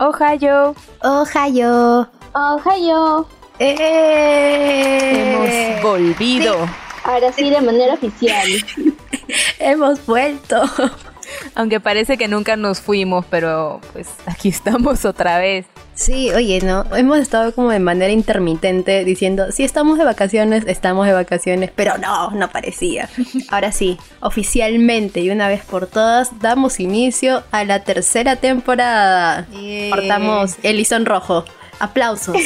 Ohio. Ohio. Ohio. ¡Eh! Hemos volvido. Ahora sí, de manera oficial. Hemos vuelto. Aunque parece que nunca nos fuimos, pero pues aquí estamos otra vez. Sí, oye, no, hemos estado como de manera intermitente diciendo, si estamos de vacaciones, estamos de vacaciones, pero no, no parecía. Ahora sí, oficialmente y una vez por todas, damos inicio a la tercera temporada. Cortamos el listón rojo. Aplausos.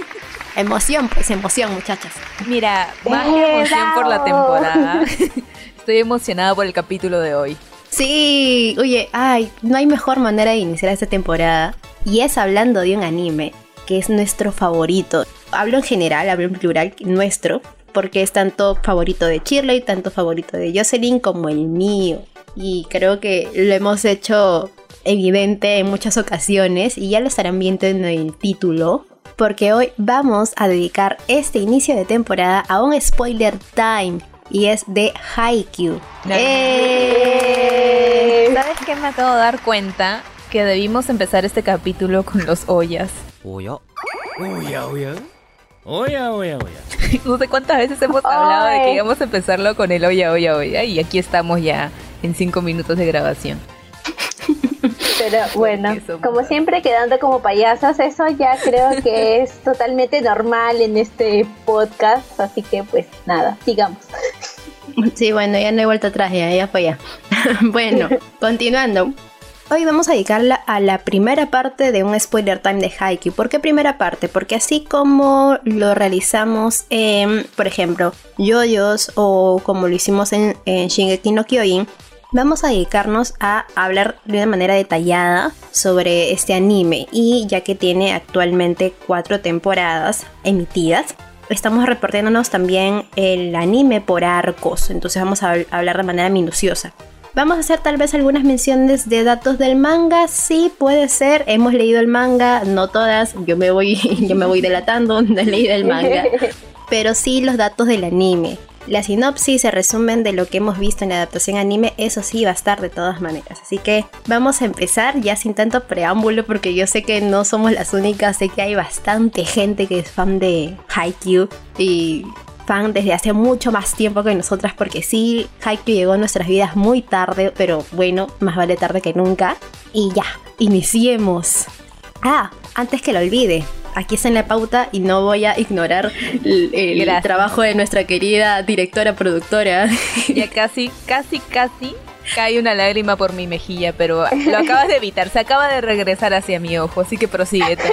emoción, pues emoción, muchachas. Mira, más emoción por la temporada. Estoy emocionada por el capítulo de hoy. Sí, oye, ay, no hay mejor manera de iniciar esta temporada. Y es hablando de un anime que es nuestro favorito. Hablo en general, hablo en plural, nuestro, porque es tanto favorito de Shirley, tanto favorito de Jocelyn como el mío. Y creo que lo hemos hecho evidente en muchas ocasiones y ya lo estarán viendo en el título. Porque hoy vamos a dedicar este inicio de temporada a un spoiler time y es de Haikyuu. ¡Eh! ¿Sabes qué me acabo de dar cuenta? Que debimos empezar este capítulo con los ollas. Oya. Oya, oya. Oya, oya, oya. no sé cuántas veces hemos hablado de que íbamos a empezarlo con el oya, oya, oya. Y aquí estamos ya en cinco minutos de grabación. Pero bueno, como siempre quedando como payasas, eso ya creo que es totalmente normal en este podcast, así que pues nada, sigamos. Sí, bueno, ya no hay vuelta atrás, ya, ya fue ya. bueno, continuando. Hoy vamos a dedicarla a la primera parte de un spoiler time de Haikyuu. ¿Por qué primera parte? Porque así como lo realizamos en, por ejemplo, Yoyos o como lo hicimos en, en Shingeki no Kyojin, vamos a dedicarnos a hablar de una manera detallada sobre este anime y ya que tiene actualmente cuatro temporadas emitidas, estamos reportándonos también el anime por arcos, entonces vamos a hablar de manera minuciosa. Vamos a hacer tal vez algunas menciones de datos del manga, sí puede ser, hemos leído el manga, no todas, yo me voy, yo me voy delatando, he leído el manga, pero sí los datos del anime. La sinopsis, el resumen de lo que hemos visto en la adaptación anime, eso sí va a estar de todas maneras. Así que vamos a empezar ya sin tanto preámbulo porque yo sé que no somos las únicas, sé que hay bastante gente que es fan de Haikyuu y fan desde hace mucho más tiempo que nosotras porque sí, Haikyuu llegó a nuestras vidas muy tarde, pero bueno, más vale tarde que nunca. Y ya, iniciemos. Ah, antes que lo olvide, aquí está en la pauta y no voy a ignorar el, trabajo de nuestra querida directora productora. Ya casi, casi, casi cae una lágrima por mi mejilla, pero lo acabas de evitar, se acaba de regresar hacia mi ojo, así que prosigue.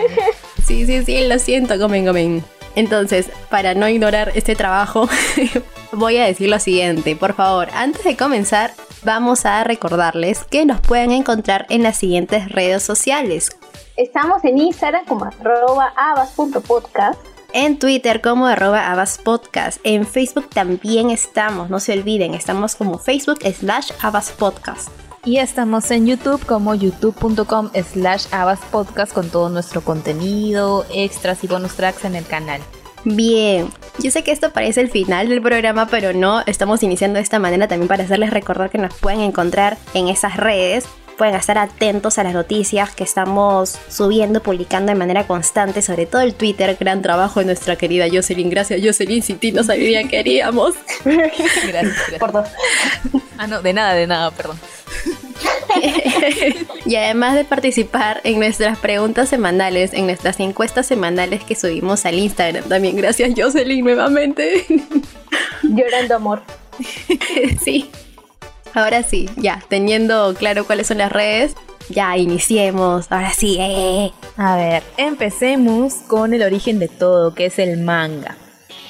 Sí, sí, sí, lo siento, comen, comen. Entonces, para no ignorar este trabajo, voy a decir lo siguiente. Por favor, antes de comenzar, vamos a recordarles que nos pueden encontrar en las siguientes redes sociales. Estamos en Instagram como arroba abas.podcast. En Twitter como arroba abaspodcast. En Facebook también estamos, no se olviden, estamos como Facebook slash abaspodcast. Y estamos en YouTube como youtube.com slash abaspodcast con todo nuestro contenido, extras y bonus tracks en el canal. Bien, yo sé que esto parece el final del programa, pero no, estamos iniciando de esta manera también para hacerles recordar que nos pueden encontrar en esas redes pueden estar atentos a las noticias que estamos subiendo, publicando de manera constante, sobre todo el Twitter. Gran trabajo de nuestra querida Jocelyn. Gracias, Jocelyn. Si ti no sabía que haríamos. Gracias, gracias. Por dos. Ah, no, de nada, de nada, perdón. y además de participar en nuestras preguntas semanales, en nuestras encuestas semanales que subimos al Instagram. También gracias Jocelyn nuevamente. Llorando amor. sí. Ahora sí, ya, teniendo claro cuáles son las redes, ya iniciemos. Ahora sí, eh. A ver, empecemos con el origen de todo, que es el manga.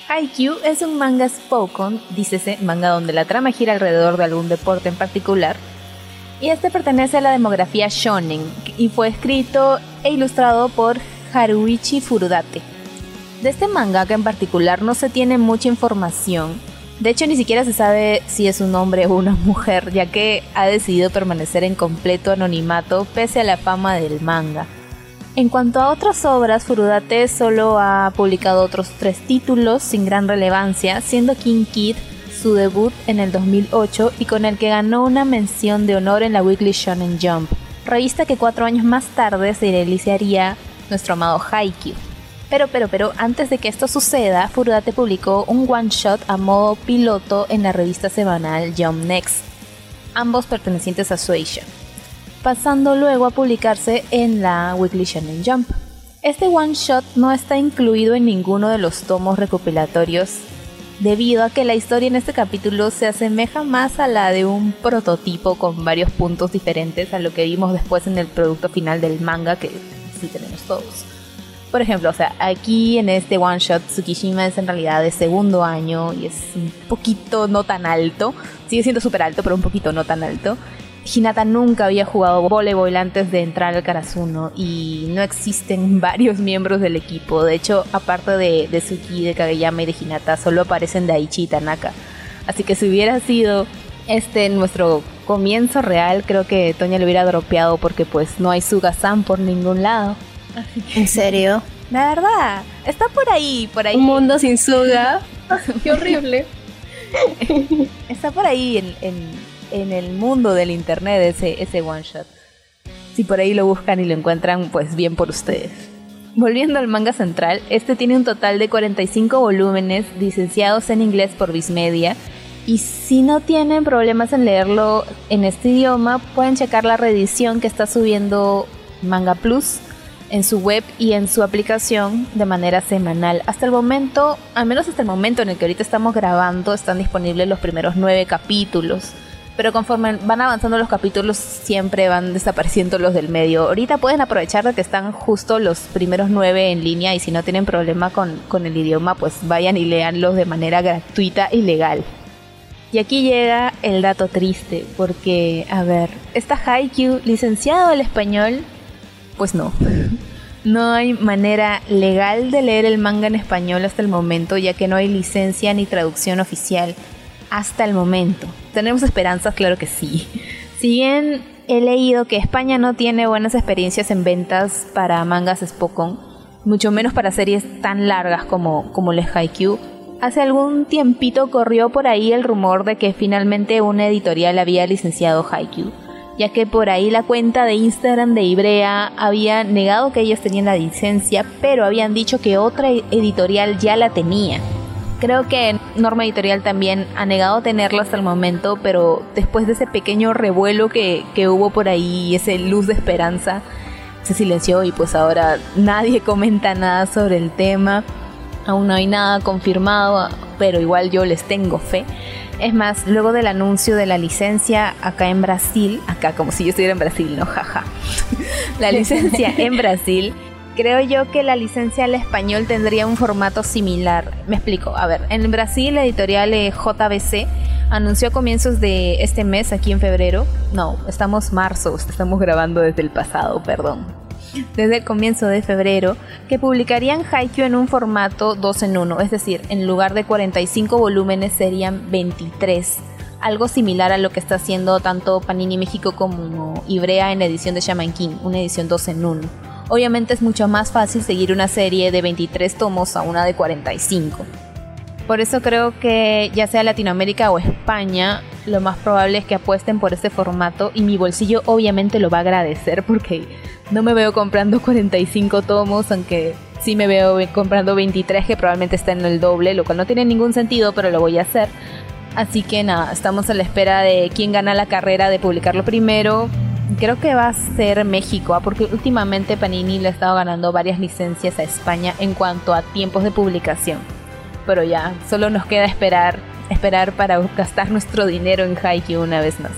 Haikyuu es un manga spoken, dícese manga donde la trama gira alrededor de algún deporte en particular. Y este pertenece a la demografía shonen y fue escrito e ilustrado por Haruichi Furudate. De este manga que en particular no se tiene mucha información, de hecho, ni siquiera se sabe si es un hombre o una mujer, ya que ha decidido permanecer en completo anonimato pese a la fama del manga. En cuanto a otras obras, Furudate solo ha publicado otros tres títulos sin gran relevancia, siendo King Kid su debut en el 2008 y con el que ganó una mención de honor en la Weekly Shonen Jump. revista que cuatro años más tarde se realizaría nuestro amado Haikyuu. Pero, pero, pero, antes de que esto suceda, Furudate publicó un one shot a modo piloto en la revista semanal Jump Next, ambos pertenecientes a Shueisha, pasando luego a publicarse en la Weekly Shonen Jump. Este one shot no está incluido en ninguno de los tomos recopilatorios debido a que la historia en este capítulo se asemeja más a la de un prototipo con varios puntos diferentes a lo que vimos después en el producto final del manga que sí tenemos todos. Por ejemplo, o sea, aquí en este one shot Tsukishima es en realidad de segundo año y es un poquito no tan alto. Sigue siendo súper alto, pero un poquito no tan alto. Hinata nunca había jugado voleibol antes de entrar al Karasuno y no existen varios miembros del equipo. De hecho, aparte de, de Suki, de Kageyama y de Hinata, solo aparecen Daichi y Tanaka. Así que si hubiera sido este nuestro comienzo real, creo que Toña lo hubiera dropeado porque pues no hay Suga-san por ningún lado. ¿En serio? La verdad, está por ahí, por ahí. Un mundo sin Suga. Qué horrible. está por ahí en, el mundo del internet ese, ese one shot. Si por ahí lo buscan y lo encuentran, pues bien por ustedes. Volviendo al manga central, este tiene un total de 45 volúmenes licenciados en inglés por Media Y si no tienen problemas en leerlo en este idioma, pueden checar la reedición que está subiendo Manga Plus en su web y en su aplicación de manera semanal. Hasta el momento, al menos hasta el momento en el que ahorita estamos grabando, están disponibles los primeros nueve capítulos. Pero conforme van avanzando los capítulos, siempre van desapareciendo los del medio. Ahorita pueden aprovechar de que están justo los primeros nueve en línea y si no tienen problema con, con el idioma, pues vayan y leanlos de manera gratuita y legal. Y aquí llega el dato triste, porque, a ver, esta Haikyuu, licenciado al español, pues no. No hay manera legal de leer el manga en español hasta el momento, ya que no hay licencia ni traducción oficial hasta el momento. ¿Tenemos esperanzas? Claro que sí. Si bien he leído que España no tiene buenas experiencias en ventas para mangas Spokon, mucho menos para series tan largas como, como Les Haikyuu, hace algún tiempito corrió por ahí el rumor de que finalmente una editorial había licenciado Haikyuu ya que por ahí la cuenta de Instagram de Ibrea había negado que ellos tenían la licencia, pero habían dicho que otra editorial ya la tenía. Creo que Norma Editorial también ha negado tenerla hasta el momento, pero después de ese pequeño revuelo que, que hubo por ahí, ese luz de esperanza, se silenció y pues ahora nadie comenta nada sobre el tema. Aún no hay nada confirmado, pero igual yo les tengo fe. Es más, luego del anuncio de la licencia acá en Brasil, acá como si yo estuviera en Brasil, no, jaja. la licencia en Brasil, creo yo que la licencia al español tendría un formato similar. Me explico. A ver, en Brasil la editorial eh, JBC anunció a comienzos de este mes, aquí en febrero. No, estamos marzo, estamos grabando desde el pasado, perdón desde el comienzo de febrero que publicarían Haikyuu en un formato 2 en 1, es decir, en lugar de 45 volúmenes serían 23, algo similar a lo que está haciendo tanto Panini México como Ibrea en edición de Shaman King, una edición 2 en 1. Obviamente es mucho más fácil seguir una serie de 23 tomos a una de 45. Por eso creo que ya sea Latinoamérica o España, lo más probable es que apuesten por este formato y mi bolsillo obviamente lo va a agradecer porque no me veo comprando 45 tomos, aunque sí me veo comprando 23 que probablemente está en el doble, lo cual no tiene ningún sentido, pero lo voy a hacer. Así que nada, estamos a la espera de quién gana la carrera de publicarlo primero. Creo que va a ser México, ¿ah? porque últimamente Panini le ha estado ganando varias licencias a España en cuanto a tiempos de publicación. Pero ya, solo nos queda esperar, esperar para gastar nuestro dinero en Haikyuu una vez más.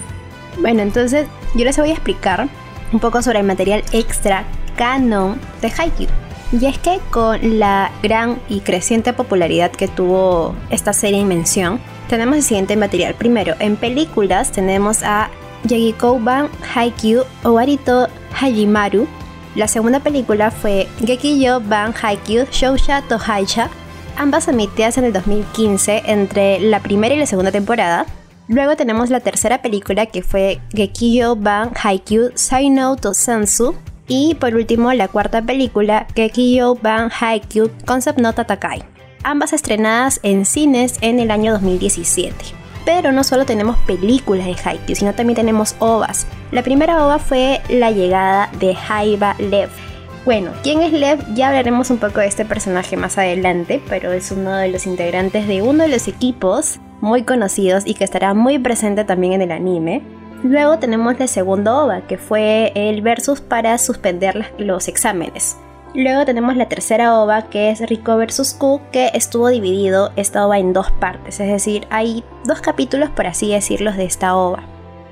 Bueno, entonces yo les voy a explicar un poco sobre el material extra canon de Haikyuu. Y es que con la gran y creciente popularidad que tuvo esta serie en mención, tenemos el siguiente material. Primero, en películas tenemos a Yagikoban Haikyuu Owarito Hajimaru. La segunda película fue Gekiyo Ban Haikyuu Shousha Tohaicha, ambas emitidas en el 2015 entre la primera y la segunda temporada. Luego tenemos la tercera película que fue Gekiyo Ban Haikyuu Saino to Sensu. Y por último la cuarta película Gekiyo Ban Haikyuu Concept no Tatakai. Ambas estrenadas en cines en el año 2017. Pero no solo tenemos películas de Haikyuu, sino también tenemos ovas. La primera ova fue la llegada de Haiba Lev. Bueno, ¿quién es Lev? Ya hablaremos un poco de este personaje más adelante, pero es uno de los integrantes de uno de los equipos muy conocidos y que estará muy presente también en el anime. Luego tenemos la segunda ova, que fue el versus para suspender los exámenes. Luego tenemos la tercera ova que es Rico vs. Q que estuvo dividido esta ova en dos partes, es decir, hay dos capítulos por así decirlo de esta ova.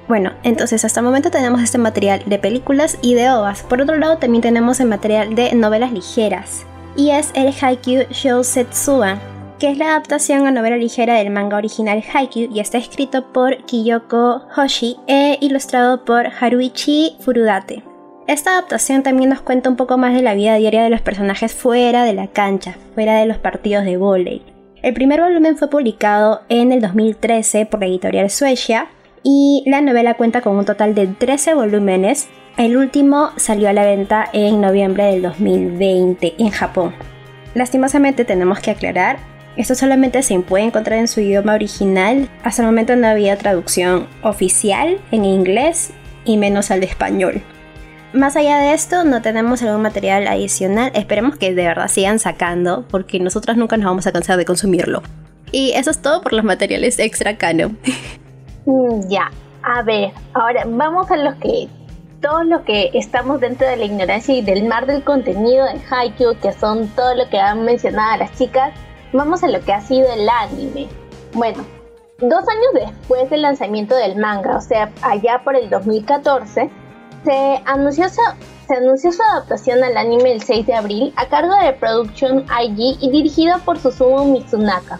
Bueno, entonces hasta el momento tenemos este material de películas y de ovas. Por otro lado también tenemos el material de novelas ligeras y es el Haikyuu Shou que es la adaptación a novela ligera del manga original Haikyuu y está escrito por Kiyoko Hoshi e ilustrado por Haruichi Furudate. Esta adaptación también nos cuenta un poco más de la vida diaria de los personajes fuera de la cancha, fuera de los partidos de vóley. El primer volumen fue publicado en el 2013 por la editorial Suecia y la novela cuenta con un total de 13 volúmenes. El último salió a la venta en noviembre del 2020 en Japón. Lastimosamente tenemos que aclarar, esto solamente se puede encontrar en su idioma original. Hasta el momento no había traducción oficial en inglés y menos al español. Más allá de esto, no tenemos algún material adicional. Esperemos que de verdad sigan sacando, porque nosotras nunca nos vamos a cansar de consumirlo. Y eso es todo por los materiales extra canon. Mm, ya, a ver, ahora vamos a los que todos los que estamos dentro de la ignorancia y del mar del contenido de Haikyuu, que son todo lo que han mencionado las chicas, vamos a lo que ha sido el anime. Bueno, dos años después del lanzamiento del manga, o sea, allá por el 2014, se anunció, su, adaptación al anime el 6 de abril a cargo de Production IG y dirigido por Susumu Mitsunaka.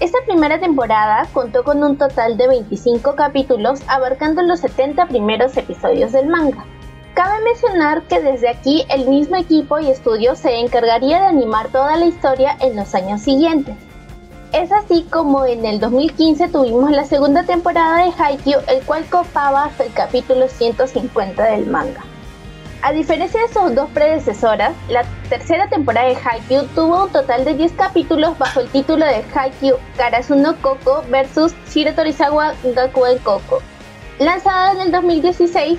Esta primera temporada contó con un total de 25 capítulos abarcando los 70 primeros episodios del manga. Cabe mencionar que desde aquí el mismo equipo y estudio se encargaría de animar toda la historia en los años siguientes. Es así como en el 2015 tuvimos la segunda temporada de Haikyuu, el cual copaba hasta el capítulo 150 del manga. A diferencia de sus dos predecesoras, la tercera temporada de Haikyuu tuvo un total de 10 capítulos bajo el título de Haikyuu Karasuno Koko vs Shiratorizawa Gakuen Koko, lanzada en el 2016,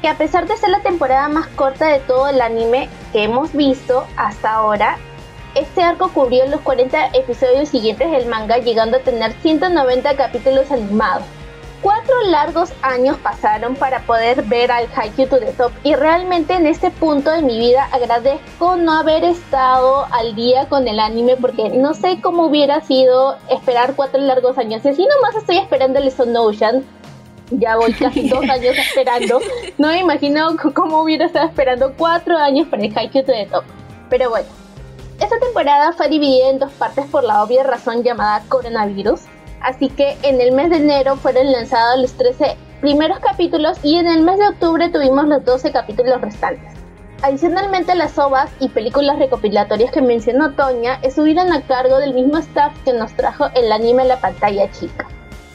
que a pesar de ser la temporada más corta de todo el anime que hemos visto hasta ahora, este arco cubrió los 40 episodios siguientes del manga, llegando a tener 190 capítulos animados. Cuatro largos años pasaron para poder ver al Haikyuu to the Top y realmente en este punto de mi vida agradezco no haber estado al día con el anime porque no sé cómo hubiera sido esperar cuatro largos años. Y así nomás estoy esperando el Stone Ocean, ya voy casi dos años esperando. No me imagino cómo hubiera estado esperando cuatro años para el Haikyuu to the Top. Pero bueno, esta temporada fue dividida en dos partes por la obvia razón llamada coronavirus, así que en el mes de enero fueron lanzados los 13 primeros capítulos y en el mes de octubre tuvimos los 12 capítulos restantes. Adicionalmente, las ovas y películas recopilatorias que mencionó Toña estuvieron a cargo del mismo staff que nos trajo el anime la pantalla chica.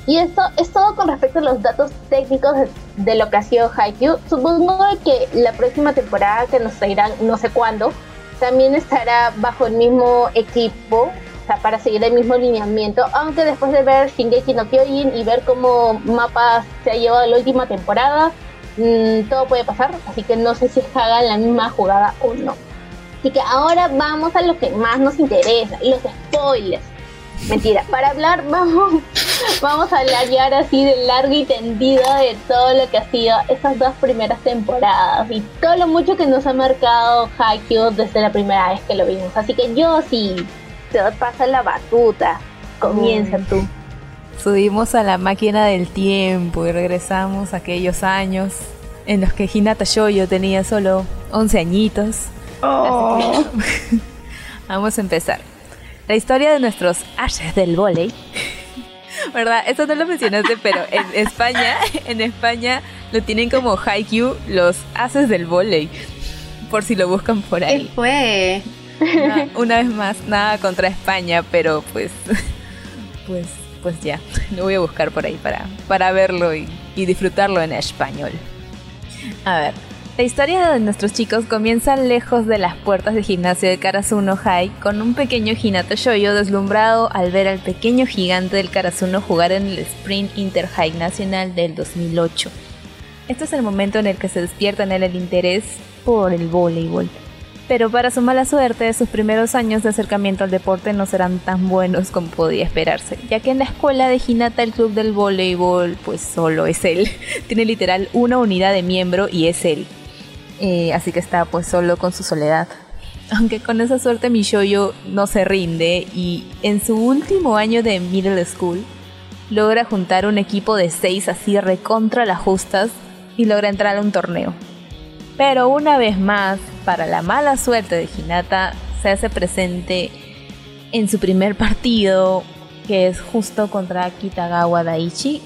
Y esto es todo con respecto a los datos técnicos de, lo que ha sido Haikyuu. Supongo que la próxima temporada que nos traerán no sé cuándo también estará bajo el mismo equipo, o sea, para seguir el mismo lineamiento, aunque después de ver Shingeki no Kyojin y ver cómo Mapa se ha llevado la última temporada, mmm, todo puede pasar, así que no sé si hagan la misma jugada o no. Así que ahora vamos a lo que más nos interesa, los spoilers. Mentira, para hablar vamos, vamos a hablar ya ahora así de largo y tendido de todo lo que ha sido esas dos primeras temporadas y todo lo mucho que nos ha marcado Haikyuu desde la primera vez que lo vimos. Así que yo sí, te pasa la batuta, comienza mm. tú. Subimos a la máquina del tiempo y regresamos a aquellos años en los que Hinata Shoyo tenía solo 11 añitos. Oh. Vamos a empezar. La historia de nuestros ashes del volei. ¿Verdad? Eso no lo mencionaste, pero en España, en España lo tienen como Haikyuu los haces del volei. Por si lo buscan por ahí. ¿Qué fue? Una, vez más, nada contra España, pero pues pues pues ya, lo voy a buscar por ahí para, para verlo y, y disfrutarlo en español. A ver, La historia de nuestros chicos comienza lejos de las puertas del gimnasio de Karasuno High con un pequeño Hinata Shoyo deslumbrado al ver al pequeño gigante del Karasuno jugar en el Sprint Inter High Nacional del 2008. Este es el momento en el que se despierta en él el interés por el voleibol. Pero para su mala suerte, sus primeros años de acercamiento al deporte no serán tan buenos como podía esperarse, ya que en la escuela de Hinata el club del voleibol pues solo es él. Tiene literal una unidad de miembro y es él. Eh, así que está pues solo con su soledad. Aunque con esa suerte mi shoyo no se rinde y en su último año de middle school logra juntar un equipo de seis así recontra las justas y logra entrar a un torneo. Pero una vez más, para la mala suerte de Hinata, se hace presente en su primer partido, que es justo contra Kitagawa Daichi,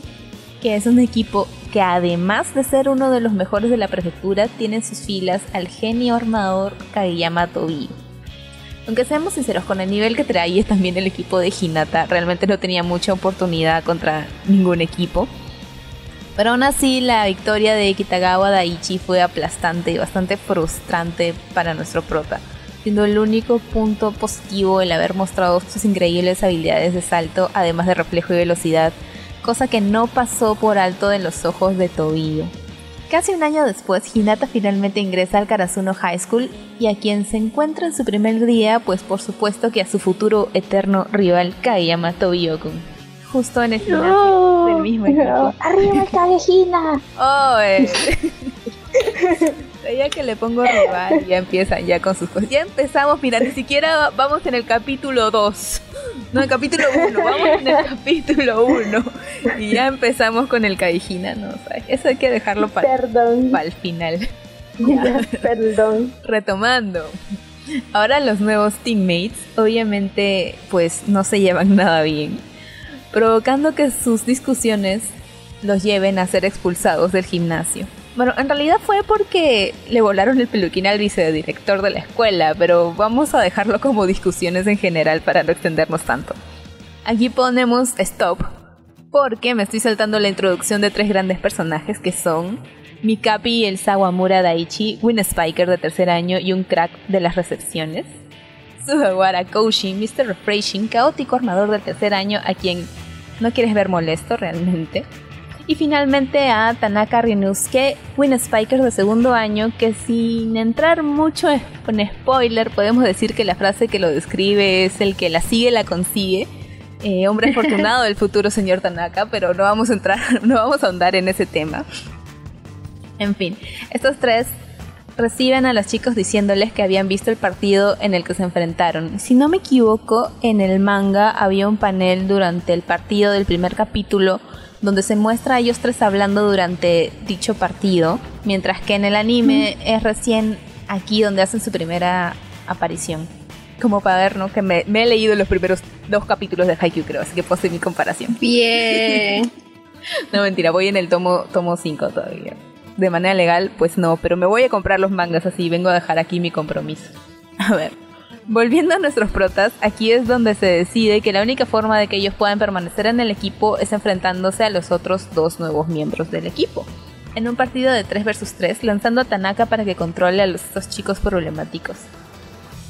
que es un equipo que además de ser uno de los mejores de la prefectura, tiene en sus filas al genio armador Kageyama Tobi. Aunque seamos sinceros, con el nivel que trae también el equipo de Hinata, realmente no tenía mucha oportunidad contra ningún equipo. Pero aún así, la victoria de Kitagawa Daichi fue aplastante y bastante frustrante para nuestro prota, siendo el único punto positivo el haber mostrado sus increíbles habilidades de salto, además de reflejo y velocidad, cosa que no pasó por alto de los ojos de Tobio. Casi un año después, Hinata finalmente ingresa al Karasuno High School y a quien se encuentra en su primer día, pues por supuesto que a su futuro eterno rival Kageyama Tobio-kun. Justo en el gimnasio del mismo equipo. ¡Arriba, cabejina! ¡Oh! eh. Ya que le pongo rival, ya empiezan ya con sus cosas. Ya empezamos, mira, ni siquiera vamos en el capítulo 2. No, el capítulo 1, vamos en el capítulo 1. Y ya empezamos con el Kaijina, ¿no? O sea, eso hay que dejarlo para el final. Ya, perdón. Retomando. Ahora los nuevos teammates, obviamente, pues no se llevan nada bien. Provocando que sus discusiones los lleven a ser expulsados del gimnasio. Bueno, en realidad fue porque le volaron el peluquín al vicedirector de la escuela, pero vamos a dejarlo como discusiones en general para no extendernos tanto. Aquí ponemos stop, porque me estoy saltando la introducción de tres grandes personajes que son Mikapi, el Sawamura Daichi, Win Spiker de tercer año y un crack de las recepciones. Sugawara Koushi, Mr. Refreshing, caótico armador del tercer año a quien no quieres ver molesto realmente. Y finalmente a Tanaka Ryunosuke, Win Spiker de segundo año, que sin entrar mucho en spoiler, podemos decir que la frase que lo describe es el que la sigue, la consigue. Eh, hombre afortunado del futuro señor Tanaka, pero no vamos a entrar, no vamos a ahondar en ese tema. En fin, estos tres reciben a los chicos diciéndoles que habían visto el partido en el que se enfrentaron. Si no me equivoco, en el manga había un panel durante el partido del primer capítulo donde se muestra a ellos tres hablando durante dicho partido, mientras que en el anime es recién aquí donde hacen su primera aparición. Como para ver, ¿no? Que me, me he leído los primeros dos capítulos de Haikyuu, creo, así que puedo hacer mi comparación. Bien. No, mentira, voy en el tomo tomo 5 todavía. De manera legal, pues no, pero me voy a comprar los mangas así, vengo a dejar aquí mi compromiso. A ver, volviendo a nuestros protas, aquí es donde se decide que la única forma de que ellos puedan permanecer en el equipo es enfrentándose a los otros dos nuevos miembros del equipo. En un partido de 3 vs 3, lanzando a Tanaka para que controle a los dos chicos problemáticos.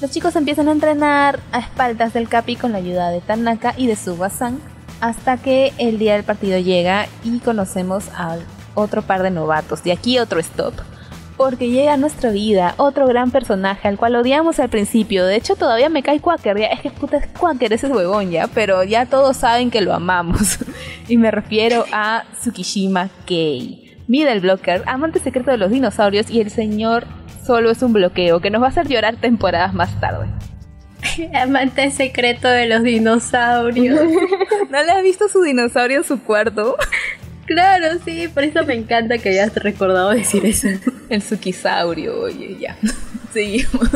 Los chicos empiezan a entrenar a espaldas del Capi con la ayuda de Tanaka y de Suba-san, hasta que el día del partido llega y conocemos al otro par de novatos. De aquí otro stop. Porque llega a nuestra vida otro gran personaje al cual odiamos al principio. De hecho, todavía me cae Quaker. Ya, es que puta es Quaker, ese es huevón ya. Pero ya todos saben que lo amamos. y me refiero a Tsukishima Kei. Middle Blocker, amante secreto de los dinosaurios. Y el señor solo es un bloqueo que nos va a hacer llorar temporadas más tarde. Amante secreto de los dinosaurios. ¿No le has visto su dinosaurio en su cuarto? Claro, sí, por eso me encanta que hayas recordado decir eso. El Tsukisaurio, oye, ya. Seguimos.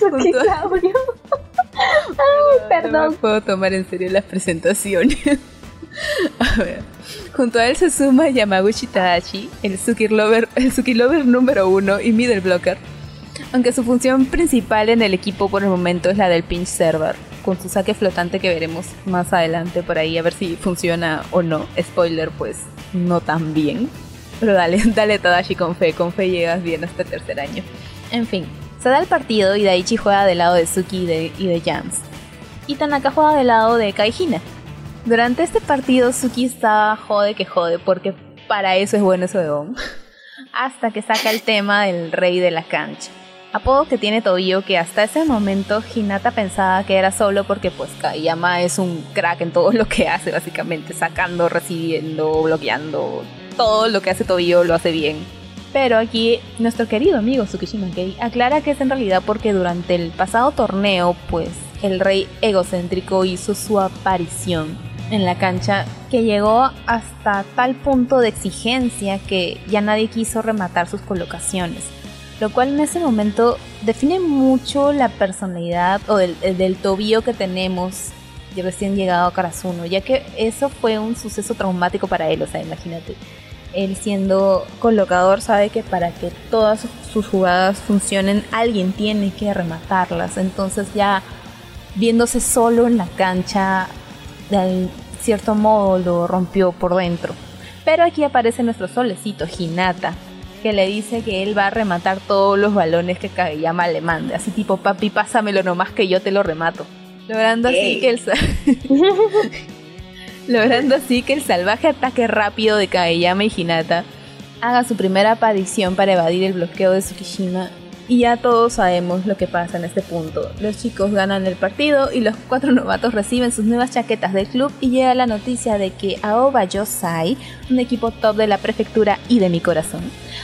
Junto a- Saurio. Ay, No me perdón. puedo tomar en serio las presentaciones. A ver. Junto a él se suma Yamaguchi Tadashi, el Suki Lover, el Suki Lover número uno y middle blocker. Aunque su función principal en el equipo por el momento es la del pinch server, con su saque flotante que veremos más adelante por ahí a ver si funciona o no. Spoiler, pues no tan bien. Pero dale, dale Tadashi con fe, con fe llegas bien hasta el tercer año. En fin, se da el partido y Daichi juega del lado de Suki y de, de Jams. Y Tanaka juega del lado de Kaihina. Durante este partido Suki estaba jode que jode porque para eso es bueno ese huevón. Hasta que saca el tema del rey de la cancha. Apodo que tiene Tobio que hasta ese momento Hinata pensaba que era solo porque pues Kayama es un crack en todo lo que hace básicamente, sacando, recibiendo, bloqueando, todo lo que hace Tobio lo hace bien. Pero aquí nuestro querido amigo Tsukishima Kei aclara que es en realidad porque durante el pasado torneo pues el rey egocéntrico hizo su aparición en la cancha que llegó hasta tal punto de exigencia que ya nadie quiso rematar sus colocaciones lo cual en ese momento define mucho la personalidad o del, del tobillo que tenemos recién llegado a Karasuno, ya que eso fue un suceso traumático para él, o sea, imagínate. Él siendo colocador sabe que para que todas sus jugadas funcionen, alguien tiene que rematarlas. Entonces ya viéndose solo en la cancha, de cierto modo lo rompió por dentro. Pero aquí aparece nuestro solecito, Hinata, que le dice que él va a rematar todos los balones que Kageyama le mande. Así tipo, papi, pásamelo nomás que yo te lo remato. Logrando así que el logrando así que el salvaje ataque rápido de Kageyama y Hinata haga su primera aparición para evadir el bloqueo de Tsukishima y ya todos sabemos lo que pasa en este punto. Los chicos ganan el partido y los cuatro novatos reciben sus nuevas chaquetas del club y llega la noticia de que Aoba Yosai, un equipo top de la prefectura y de mi corazón,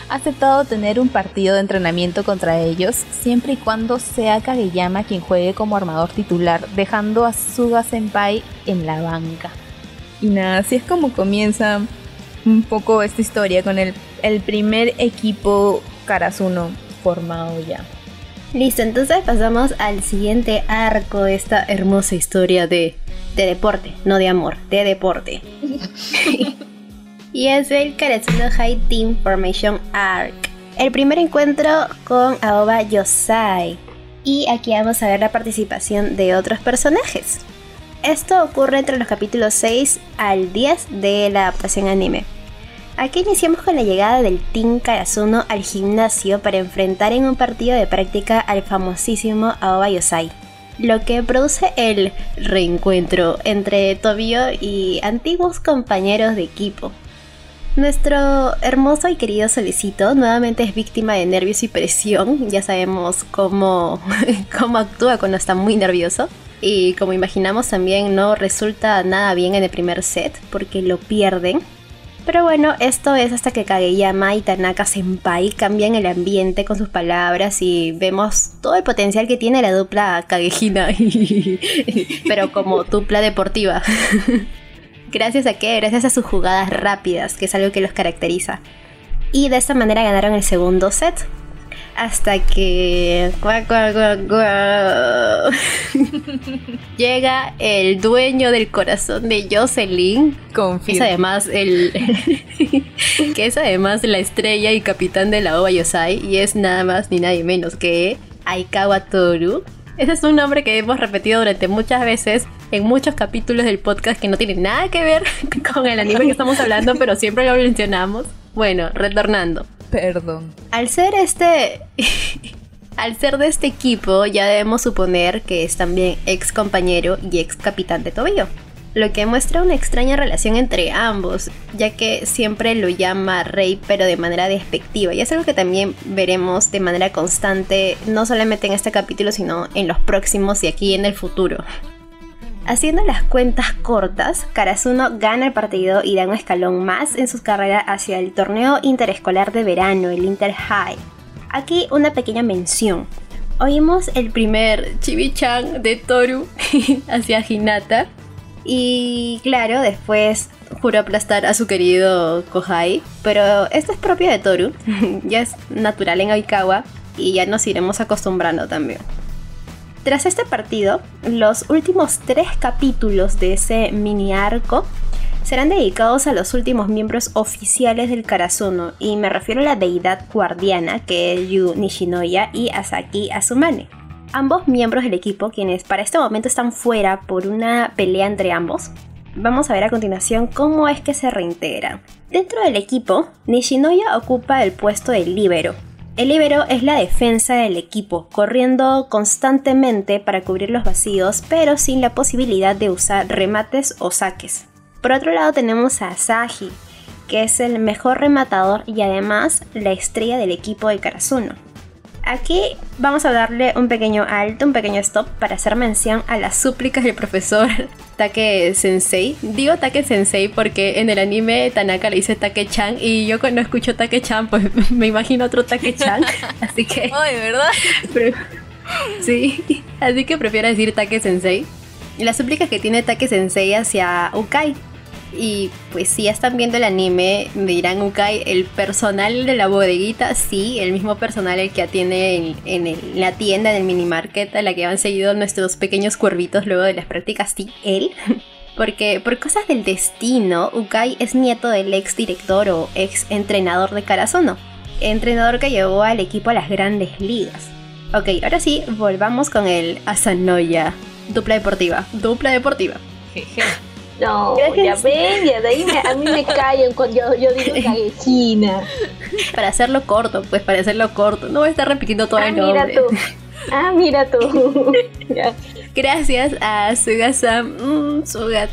ha aceptado tener un partido de entrenamiento contra ellos siempre y cuando sea Kageyama quien juegue como armador titular, dejando a Suga Senpai en la banca. Y nada, así es como comienza un poco esta historia con el, el primer equipo Karasuno formado ya. Listo, entonces pasamos al siguiente arco de esta hermosa historia de, de deporte, no de amor, de deporte. y es el Karatsuno High Team Formation Arc. El primer encuentro con Aoba Yosai. Y aquí vamos a ver la participación de otros personajes. Esto ocurre entre los capítulos 6 al 10 de la adaptación anime. Aquí iniciamos con la llegada del Team Karasuno al gimnasio para enfrentar en un partido de práctica al famosísimo Aoba Yosai, lo que produce el reencuentro entre Tobio y antiguos compañeros de equipo. Nuestro hermoso y querido solicito nuevamente es víctima de nervios y presión, ya sabemos cómo, cómo actúa cuando está muy nervioso. Y como imaginamos también no resulta nada bien en el primer set porque lo pierden pero bueno, esto es hasta que Kageyama y Tanaka Senpai cambian el ambiente con sus palabras y vemos todo el potencial que tiene la dupla Kagehina, pero como dupla deportiva. Gracias a qué? Gracias a sus jugadas rápidas, que es algo que los caracteriza. Y de esta manera ganaron el segundo set, hasta que llega el dueño del corazón de Jocelyn, que es además el que es además la estrella y capitán de la OVA Yosai y es nada más ni nadie menos que Aikawa Toru. Ese es un nombre que hemos repetido durante muchas veces en muchos capítulos del podcast que no tiene nada que ver con el anime que estamos hablando, pero siempre lo mencionamos. Bueno, retornando. Perdón. Al ser este. Al ser de este equipo, ya debemos suponer que es también ex compañero y ex capitán de Tobio. Lo que muestra una extraña relación entre ambos, ya que siempre lo llama rey, pero de manera despectiva. Y es algo que también veremos de manera constante, no solamente en este capítulo, sino en los próximos y aquí en el futuro. Haciendo las cuentas cortas, Karasuno gana el partido y da un escalón más en su carrera hacia el torneo interescolar de verano, el Inter High. Aquí una pequeña mención. Oímos el primer chibichan de Toru hacia Hinata. Y claro, después juró aplastar a su querido Kohai. Pero esto es propio de Toru. ya es natural en Aikawa. Y ya nos iremos acostumbrando también. Tras este partido, los últimos tres capítulos de ese mini arco serán dedicados a los últimos miembros oficiales del Karasuno, y me refiero a la deidad guardiana, que es Yu Nishinoya y Asaki Asumane. Ambos miembros del equipo, quienes para este momento están fuera por una pelea entre ambos, vamos a ver a continuación cómo es que se reintegran. Dentro del equipo, Nishinoya ocupa el puesto de líbero. El líbero es la defensa del equipo, corriendo constantemente para cubrir los vacíos, pero sin la posibilidad de usar remates o saques. Por otro lado tenemos a Asahi, que es el mejor rematador y además la estrella del equipo de Karasuno. Aquí vamos a darle un pequeño alto, un pequeño stop para hacer mención a las súplicas del profesor Take Sensei. Digo Take Sensei porque en el anime Tanaka le dice Take-chan y yo cuando escucho Take-chan pues me imagino otro Take-chan. así que... Ay, ¿verdad? sí, así que prefiero decir Take Sensei. La súplica que tiene Take Sensei hacia Ukai, y pues si ya están viendo el anime, me dirán, Ukai, el personal de la bodeguita, sí, el mismo personal el que atiende en, la tienda del mini market a la que han seguido nuestros pequeños cuervitos luego de las prácticas, sí, él. Porque por cosas del destino, Ukai es nieto del ex director o ex entrenador de Karazono, entrenador que llevó al equipo a las grandes ligas. Ok, ahora sí, volvamos con el Asanoya. Dupla deportiva, dupla deportiva. No, ya ven, ya de ahí a mí me callan cuando yo, yo digo gallina. Para hacerlo corto, pues para hacerlo corto. No voy a estar repitiendo todo ah, el nombre. Mira tú. Ah, mira tú. Gracias a Suga-san. Mm, Suga,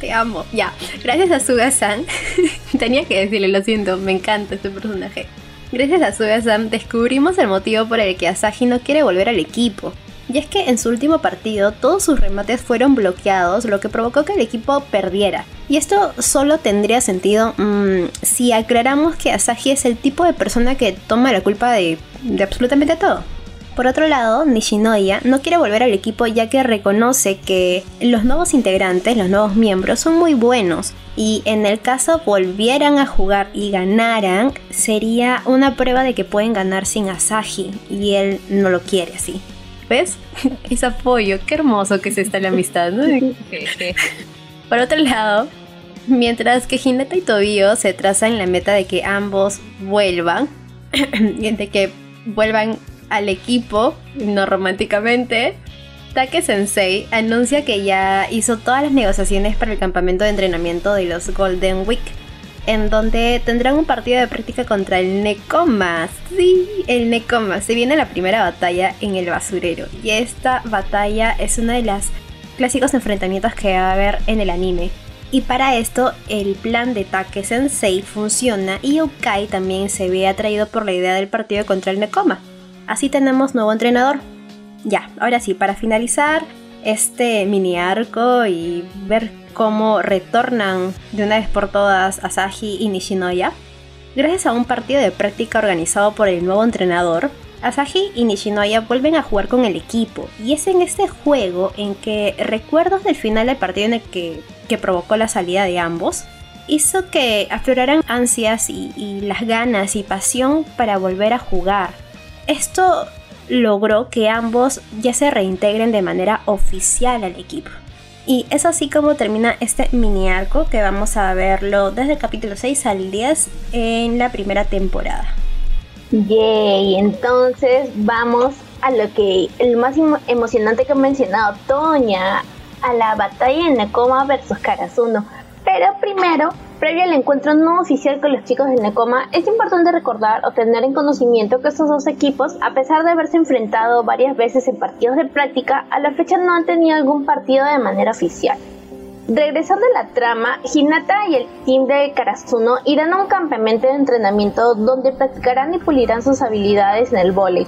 te amo. Ya. Gracias a Suga-san. Tenía que decirle, lo siento, me encanta este personaje. Gracias a Suga-san descubrimos el motivo por el que Asahi no quiere volver al equipo. Y es que en su último partido todos sus remates fueron bloqueados, lo que provocó que el equipo perdiera. Y esto solo tendría sentido mm, si aclaramos que Asahi es el tipo de persona que toma la culpa de, absolutamente todo. Por otro lado, Nishinoya no quiere volver al equipo ya que reconoce que los nuevos integrantes, los nuevos miembros, son muy buenos. Y en el caso volvieran a jugar y ganaran, sería una prueba de que pueden ganar sin Asahi. Y él no lo quiere así. ¿Ves? Es apoyo. Qué hermoso que es esta la amistad, ¿no? Por otro lado, mientras que Hinata y Tobio se trazan la meta de que ambos vuelvan, de que vuelvan al equipo, no románticamente, Take Sensei anuncia que ya hizo todas las negociaciones para el campamento de entrenamiento de los Golden Week en donde tendrán un partido de práctica contra el Nekoma. Sí, el Nekoma. Se viene la primera batalla en el basurero. Y esta batalla es uno de los clásicos enfrentamientos que va a haber en el anime. Y para esto, el plan de Take Sensei funciona y Ukai también se ve atraído por la idea del partido contra el Nekoma. Así tenemos nuevo entrenador. Ya, ahora sí, para finalizar este mini arco y ver cómo retornan de una vez por todas Asahi y Nishinoya. Gracias a un partido de práctica organizado por el nuevo entrenador, Asahi y Nishinoya vuelven a jugar con el equipo y es en este juego en que recuerdos del final del partido en el que, provocó la salida de ambos hizo que afloraran ansias y las ganas y pasión para volver a jugar. Esto logró que ambos ya se reintegren de manera oficial al equipo. Y es así como termina este mini arco que vamos a verlo desde el capítulo 6 al 10 en la primera temporada. Yay, entonces vamos a lo que el más emocionante que ha mencionado Toña, a la batalla en Nekoma versus Karasuno. Pero primero Previo al encuentro no oficial con los chicos del Necoma, es importante recordar o tener en conocimiento que estos dos equipos, a pesar de haberse enfrentado varias veces en partidos de práctica, a la fecha no han tenido algún partido de manera oficial. Regresando a la trama, Hinata y el team de Karasuno irán a un campamento de entrenamiento donde practicarán y pulirán sus habilidades en el vóley,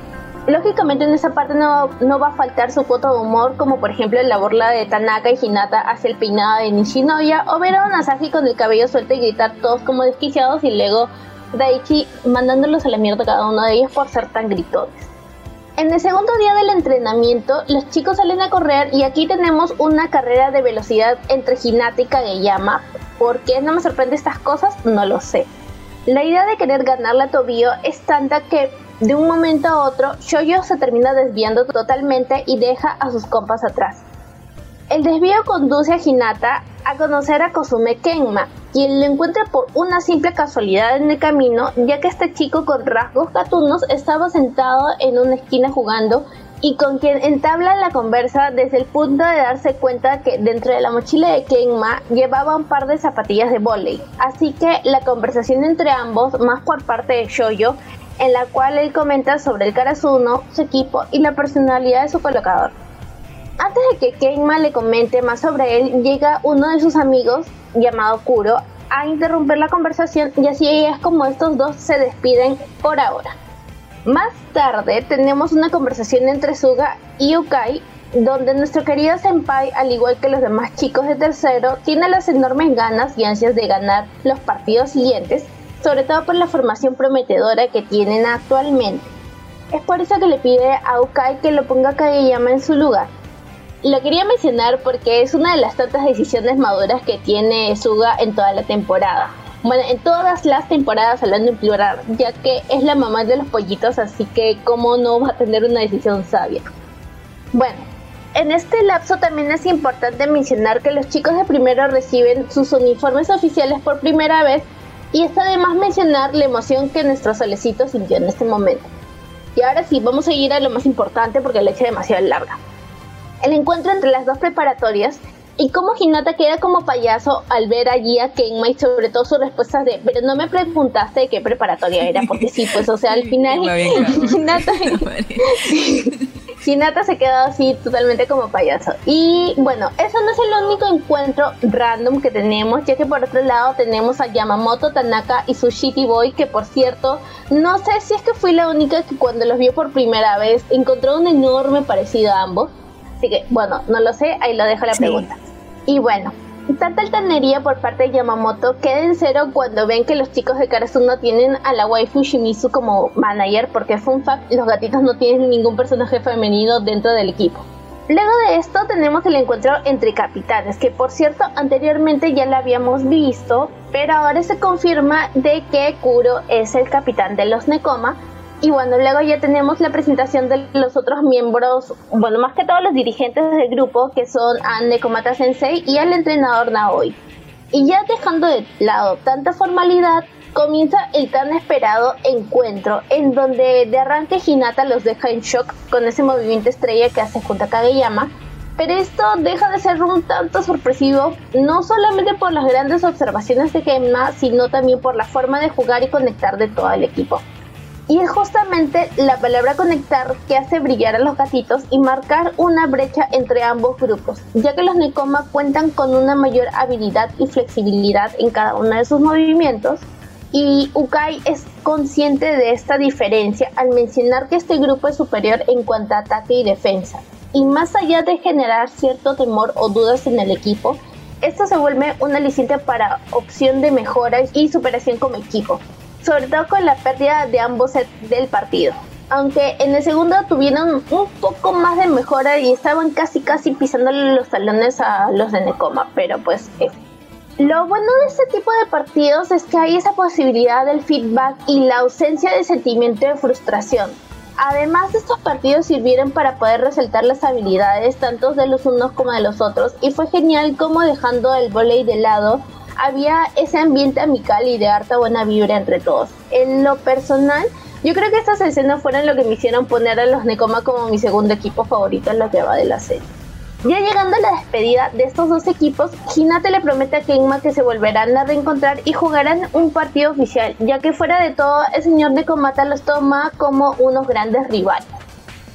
Lógicamente en esa parte no, no, va a faltar su foto de humor, como por ejemplo la burla de Tanaka y Hinata hacia el peinado de Nishinoya, o ver a Nasaji con el cabello suelto y gritar todos como desquiciados y luego Daichi mandándolos a la mierda cada uno de ellos por ser tan gritones. En el segundo día del entrenamiento, los chicos salen a correr y aquí tenemos una carrera de velocidad entre Hinata y Kageyama. ¿Por qué no me sorprende estas cosas? No lo sé. La idea de querer ganarle a Tobio es tanta que de un momento a otro, Shoyo se termina desviando totalmente y deja a sus compas atrás. El desvío conduce a Hinata a conocer a Kosume Kenma, quien lo encuentra por una simple casualidad en el camino, ya que este chico con rasgos gatunos estaba sentado en una esquina jugando y con quien entabla la conversa desde el punto de darse cuenta que dentro de la mochila de Kenma llevaba un par de zapatillas de volei. Así que la conversación entre ambos, más por parte de Shoyo, en la cual él comenta sobre el Karasuno, su equipo y la personalidad de su colocador. Antes de que Kenma le comente más sobre él, llega uno de sus amigos, llamado Kuro, a interrumpir la conversación y así es como estos dos se despiden por ahora. Más tarde tenemos una conversación entre Suga y Ukai, donde nuestro querido Senpai, al igual que los demás chicos de tercero, tiene las enormes ganas y ansias de ganar los partidos siguientes, sobre todo por la formación prometedora que tienen actualmente. Es por eso que le pide a Ukai que lo ponga Kageyama en su lugar. Lo quería mencionar porque es una de las tantas decisiones maduras que tiene Suga en toda la temporada. Bueno, en todas las temporadas hablando en plural, ya que es la mamá de los pollitos, así que cómo no va a tener una decisión sabia. Bueno, en este lapso también es importante mencionar que los chicos de primero reciben sus uniformes oficiales por primera vez y está de más mencionar la emoción que nuestro solecito sintió en este momento. Y ahora sí, vamos a ir a lo más importante porque la hecha demasiado larga. El encuentro entre las dos preparatorias y cómo Hinata queda como payaso al ver allí a Kenma y sobre todo sus respuestas de, pero no me preguntaste de qué preparatoria era, porque sí, pues o sea, al final Hinata, Hinata se queda así totalmente como payaso. Y bueno, eso no es el único encuentro random que tenemos, ya que por otro lado tenemos a Yamamoto Tanaka y su Shitty Boy, que por cierto, no sé si es que fui la única que cuando los vio por primera vez encontró un enorme parecido a ambos. Así que, bueno, no lo sé, ahí lo dejo la pregunta. Y bueno, tanta altanería por parte de Yamamoto queda en cero cuando ven que los chicos de Karasuno tienen a la waifu Shimizu como manager, porque fun fact, los gatitos no tienen ningún personaje femenino dentro del equipo. Luego de esto tenemos el encuentro entre capitanes, que por cierto anteriormente ya lo habíamos visto, pero ahora se confirma de que Kuro es el capitán de los Nekoma, y bueno, luego ya tenemos la presentación de los otros miembros, bueno, más que todos los dirigentes del grupo, que son a Nekomata Sensei y al entrenador Naoi. Y ya dejando de lado tanta formalidad, comienza el tan esperado encuentro, en donde de arranque Hinata los deja en shock con ese movimiento estrella que hace junto a Kageyama, pero esto deja de ser un tanto sorpresivo, no solamente por las grandes observaciones de Gemma, sino también por la forma de jugar y conectar de todo el equipo. Y es justamente la palabra conectar que hace brillar a los gatitos y marcar una brecha entre ambos grupos, ya que los Nekoma cuentan con una mayor habilidad y flexibilidad en cada uno de sus movimientos. Y Ukai es consciente de esta diferencia al mencionar que este grupo es superior en cuanto a ataque y defensa. Y más allá de generar cierto temor o dudas en el equipo, esto se vuelve un aliciente para opción de mejora y superación como equipo sobre todo con la pérdida de ambos del partido. Aunque en el segundo tuvieron un poco más de mejora y estaban casi casi pisándole los talones a los de Necoma, pero pues Lo bueno de este tipo de partidos es que hay esa posibilidad del feedback y la ausencia de sentimiento de frustración. Además, estos partidos sirvieron para poder resaltar las habilidades tanto de los unos como de los otros y fue genial como dejando el volei de lado había ese ambiente amical y de harta buena vibra entre todos. En lo personal, yo creo que estas escenas fueron lo que me hicieron poner a los Nekoma como mi segundo equipo favorito en lo que va de la serie. Ya llegando a la despedida de estos dos equipos, Hinata le promete a Kenma que se volverán a reencontrar y jugarán un partido oficial, ya que fuera de todo el señor Nekomata los toma como unos grandes rivales.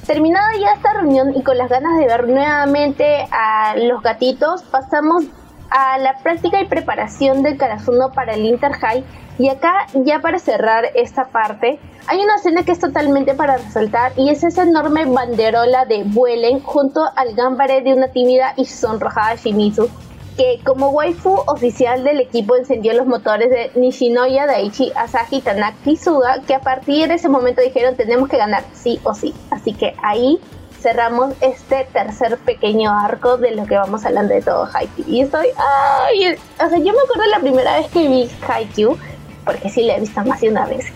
Terminada ya esta reunión y con las ganas de ver nuevamente a los gatitos, pasamos a la práctica y preparación del Karasuno para el Inter High. Y acá, ya para cerrar esta parte, hay una escena que es totalmente para resaltar y es esa enorme banderola de Vuelen junto al gambare de una tímida y sonrojada Shimizu, que como waifu oficial del equipo encendió los motores de Nishinoya, Daichi, Asahi, Tanaka Suga, que a partir de ese momento dijeron tenemos que ganar sí o sí. Así que ahí cerramos este tercer pequeño arco de lo que vamos hablando de todo Haikyuu. Y estoy, ay, o sea, yo me acuerdo la primera vez que vi Haikyuu, porque sí la he visto más de una vez.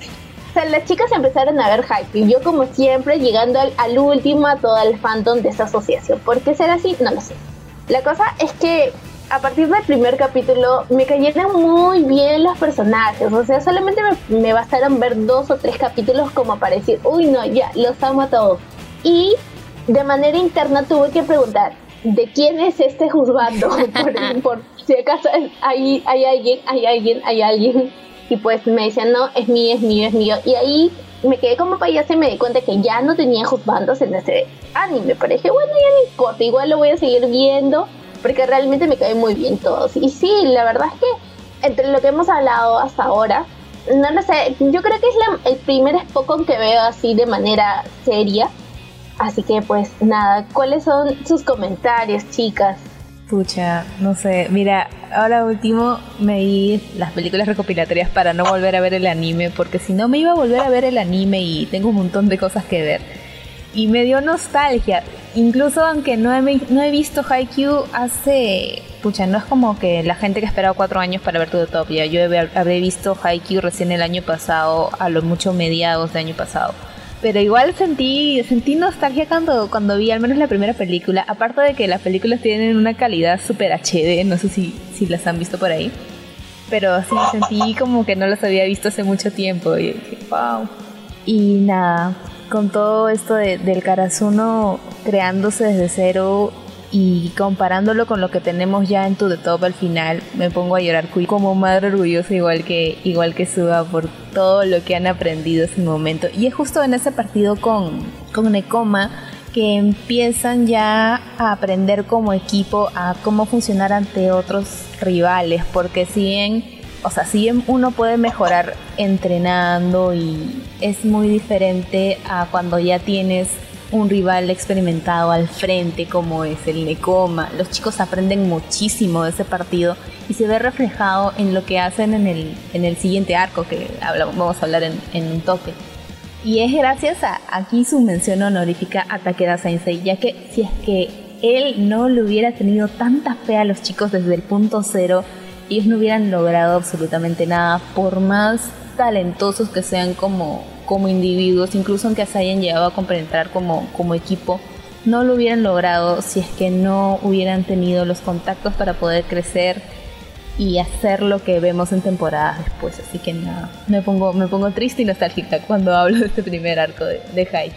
O sea, las chicas empezaron a ver Haikyuu, yo como siempre llegando al, último a todo el fandom de esta asociación. ¿Por qué será así? No lo sé. La cosa es que a partir del primer capítulo me cayeron muy bien los personajes. O sea, solamente me, me, bastaron ver dos o tres capítulos como para decir, uy, no, ya, los amo a todos. Y de manera interna tuve que preguntar, ¿de quién es este juzgando? por, si acaso hay, hay alguien, hay alguien, hay alguien. Y pues me decían, no, es mío, es mío, es mío. Y ahí me quedé como payasa y me di cuenta que ya no tenía juzgandos en ese anime. Pero dije, bueno, ya no importa, igual lo voy a seguir viendo porque realmente me caen muy bien todos. Y sí, la verdad es que entre lo que hemos hablado hasta ahora, no lo sé, yo creo que es el primer Spokon que veo así de manera seria. Así que pues nada, ¿cuáles son sus comentarios, chicas? Pucha, no sé, mira, ahora último me di las películas recopilatorias para no volver a ver el anime, porque si no me iba a volver a ver el anime y tengo un montón de cosas que ver. Y me dio nostalgia, incluso aunque no he, no he visto Haikyuu hace... Pucha, no es como que la gente que ha esperado cuatro años para ver Topia. Yo habré visto Haikyuu recién el año pasado, a lo mucho mediados de año pasado. Pero igual sentí, sentí nostalgia cuando, cuando vi al menos la primera película. Aparte de que las películas tienen una calidad super HD, no sé si, si las han visto por ahí. Pero sí, sentí como que no las había visto hace mucho tiempo. Y dije, wow. Y nada, con todo esto de, del Karasuno creándose desde cero y comparándolo con lo que tenemos ya en To The Top al final, me pongo a llorar como madre orgullosa igual que, igual que Suga por todo lo que han aprendido en ese momento. Y es justo en ese partido con, con Nekoma que empiezan ya a aprender como equipo a cómo funcionar ante otros rivales, porque si bien, o sea, si uno puede mejorar entrenando y es muy diferente a cuando ya tienes un rival experimentado al frente como es el Necoma. Los chicos aprenden muchísimo de ese partido y se ve reflejado en lo que hacen en el, en el siguiente arco que vamos a hablar en, un toque. Y es gracias a aquí su mención honorífica a Takeda Sensei, ya que si es que él no le hubiera tenido tanta fe a los chicos desde el punto cero, ellos no hubieran logrado absolutamente nada, por más talentosos que sean como, como individuos, incluso aunque se hayan llegado a compenetrar como, como equipo, no lo hubieran logrado si es que no hubieran tenido los contactos para poder crecer y hacer lo que vemos en temporadas después. Así que nada, me pongo, me pongo triste y nostálgica cuando hablo de este primer arco de, de.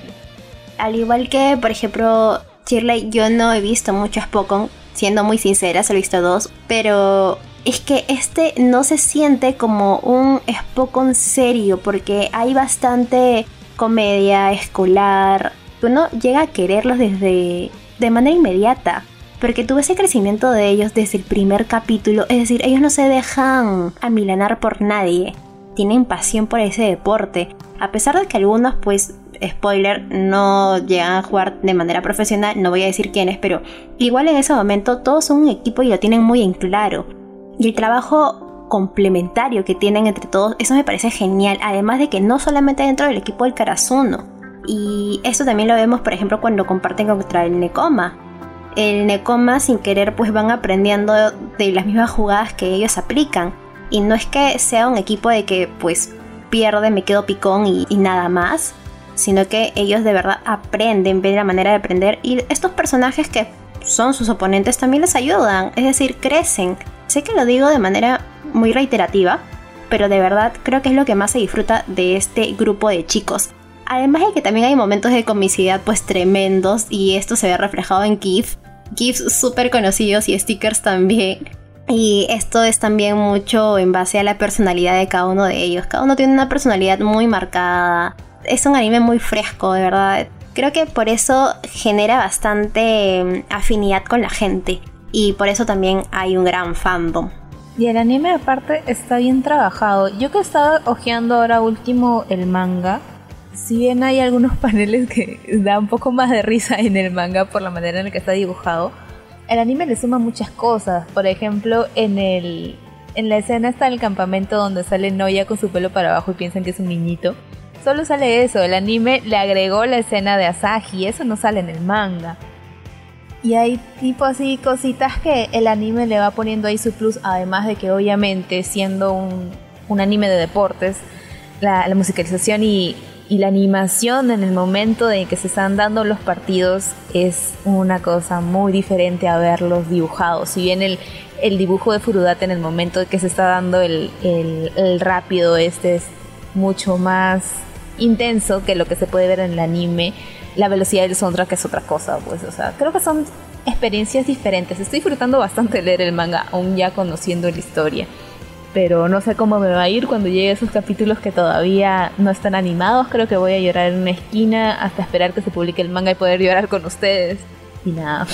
Al igual que, por ejemplo, Shirley, yo no he visto muchos Pokémon, siendo muy sincera, he visto dos, pero es que este no se siente como un Spokon serio porque hay bastante comedia escolar. Uno llega a quererlos desde de manera inmediata. Porque tuve ese crecimiento de ellos desde el primer capítulo. Es decir, ellos no se dejan amilanar por nadie. Tienen pasión por ese deporte. A pesar de que algunos, pues, spoiler, no llegan a jugar de manera profesional. No voy a decir quiénes, pero igual en ese momento todos son un equipo y lo tienen muy en claro. Y el trabajo complementario que tienen entre todos, eso me parece genial. Además de que no solamente dentro del equipo del Karasuno. Y esto también lo vemos, por ejemplo, cuando comparten contra el Nekoma. El Nekoma sin querer pues van aprendiendo de las mismas jugadas que ellos aplican. Y no es que sea un equipo de que pues pierde, me quedo picón y, y nada más. Sino que ellos de verdad aprenden, ven la manera de aprender. Y estos personajes que son sus oponentes también les ayudan. Es decir, crecen Sé que lo digo de manera muy reiterativa, pero de verdad creo que es lo que más se disfruta de este grupo de chicos. Además de que también hay momentos de comicidad pues tremendos y esto se ve reflejado en GIF. GIFs súper conocidos y stickers también. Y esto es también mucho en base a la personalidad de cada uno de ellos. Cada uno tiene una personalidad muy marcada. Es un anime muy fresco, de verdad. Creo que por eso genera bastante mm, afinidad con la gente y por eso también hay un gran fandom. Y el anime aparte está bien trabajado. Yo que estaba hojeando ahora último el manga, si bien hay algunos paneles que da un poco más de risa en el manga por la manera en la que está dibujado, el anime le suma muchas cosas. Por ejemplo, en el en la escena está el campamento donde sale Noya con su pelo para abajo y piensan que es un niñito. Solo sale eso, el anime le agregó la escena de Asahi, eso no sale en el manga. Y hay tipo así cositas que el anime le va poniendo ahí su plus, además de que obviamente siendo un, un anime de deportes, la, musicalización y, y, la animación en el momento de que se están dando los partidos es una cosa muy diferente a verlos dibujados. Si bien el, el dibujo de Furudate en el momento de que se está dando el, el, el rápido este es mucho más intenso que lo que se puede ver en el anime, la velocidad del soundtrack es otra cosa, pues, o sea, creo que son experiencias diferentes. Estoy disfrutando bastante leer el manga, aún ya conociendo la historia. Pero no sé cómo me va a ir cuando llegue esos capítulos que todavía no están animados. Creo que voy a llorar en una esquina hasta esperar que se publique el manga y poder llorar con ustedes. Y nada.